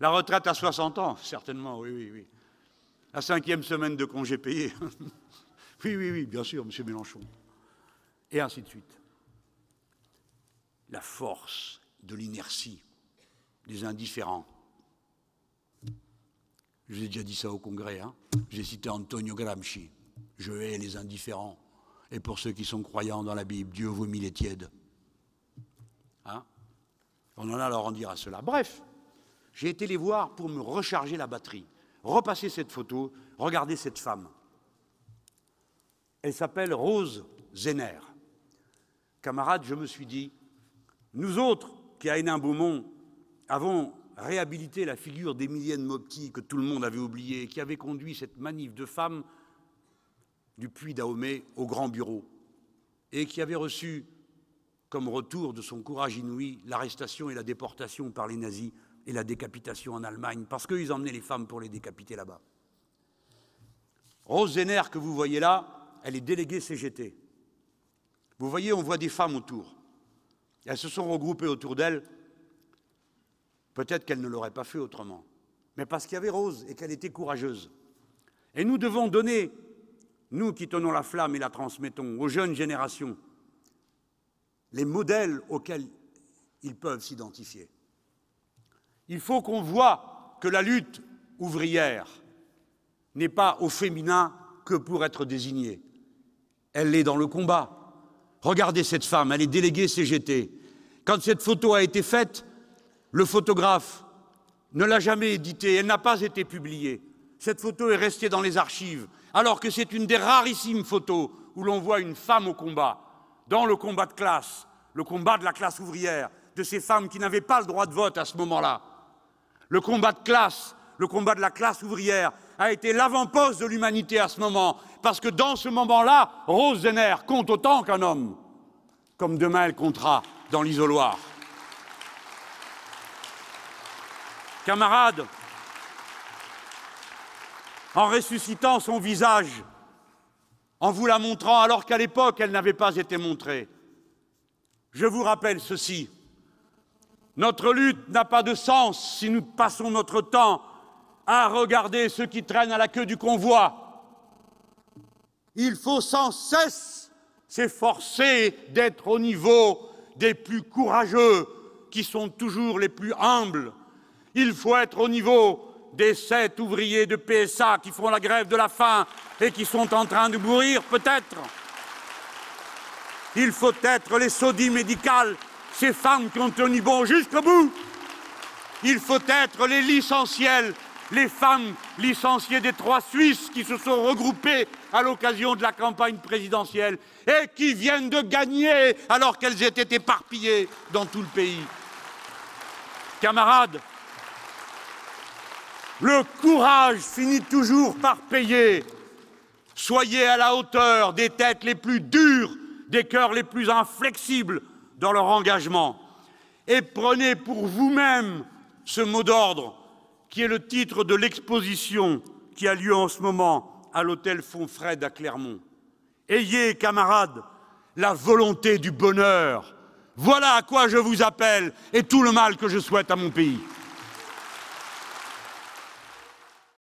[SPEAKER 1] La retraite à 60 ans, certainement, oui, oui, oui. La cinquième semaine de congé payé. oui, oui, oui, bien sûr, M. Mélenchon. Et ainsi de suite. La force de l'inertie des indifférents. Je vous ai déjà dit ça au Congrès. Hein. J'ai cité Antonio Gramsci. Je hais les indifférents. Et pour ceux qui sont croyants dans la Bible, Dieu vomit les tièdes. Hein? On en a à leur en dire à cela. Bref, j'ai été les voir pour me recharger la batterie, repasser cette photo, regarder cette femme. Elle s'appelle Rose Zener. Camarade, je me suis dit, nous autres, qui à Hénin-Beaumont, avons réhabilité la figure d'Emilienne Mopti que tout le monde avait oubliée, qui avait conduit cette manif de femmes du Puy d'Ahomey au Grand Bureau, et qui avait reçu comme retour de son courage inouï l'arrestation et la déportation par les nazis et la décapitation en Allemagne, parce qu'ils emmenaient les femmes pour les décapiter là-bas. Rose Zener, que vous voyez là, elle est déléguée CGT. Vous voyez, on voit des femmes autour. Elles se sont regroupées autour d'elle. Peut-être qu'elles ne l'auraient pas fait autrement. Mais parce qu'il y avait Rose et qu'elle était courageuse. Et nous devons donner, nous qui tenons la flamme et la transmettons aux jeunes générations, les modèles auxquels ils peuvent s'identifier. Il faut qu'on voit que la lutte ouvrière n'est pas au féminin que pour être désignée. Elle est dans le combat. Regardez cette femme, elle est déléguée CGT. Quand cette photo a été faite, le photographe ne l'a jamais éditée, elle n'a pas été publiée. Cette photo est restée dans les archives, alors que c'est une des rarissimes photos où l'on voit une femme au combat, dans le combat de classe, le combat de la classe ouvrière, de ces femmes qui n'avaient pas le droit de vote à ce moment-là. Le combat de classe, le combat de la classe ouvrière a été l'avant-poste de l'humanité à ce moment, parce que dans ce moment-là, Rose Zenner compte autant qu'un homme, comme demain elle comptera dans l'isoloir. Camarades, en ressuscitant son visage, en vous la montrant alors qu'à l'époque elle n'avait pas été montrée, je vous rappelle ceci. Notre lutte n'a pas de sens si nous passons notre temps à regarder ceux qui traînent à la queue du convoi. Il faut sans cesse s'efforcer d'être au niveau des plus courageux, qui sont toujours les plus humbles. Il faut être au niveau des sept ouvriers de PSA qui font la grève de la faim et qui sont en train de mourir, peut-être. Il faut être les saudis médicales ces femmes qui ont tenu bon jusqu'au bout. Il faut être les licenciels, les femmes licenciées des trois Suisses qui se sont regroupées à l'occasion de la campagne présidentielle et qui viennent de gagner alors qu'elles étaient éparpillées dans tout le pays. Camarades, le courage finit toujours par payer. Soyez à la hauteur des têtes les plus dures, des cœurs les plus inflexibles, dans leur engagement. Et prenez pour vous-même ce mot d'ordre qui est le titre de l'exposition qui a lieu en ce moment à l'hôtel Fonfred à Clermont. Ayez, camarades, la volonté du bonheur. Voilà à quoi je vous appelle et tout le mal que je souhaite à mon pays.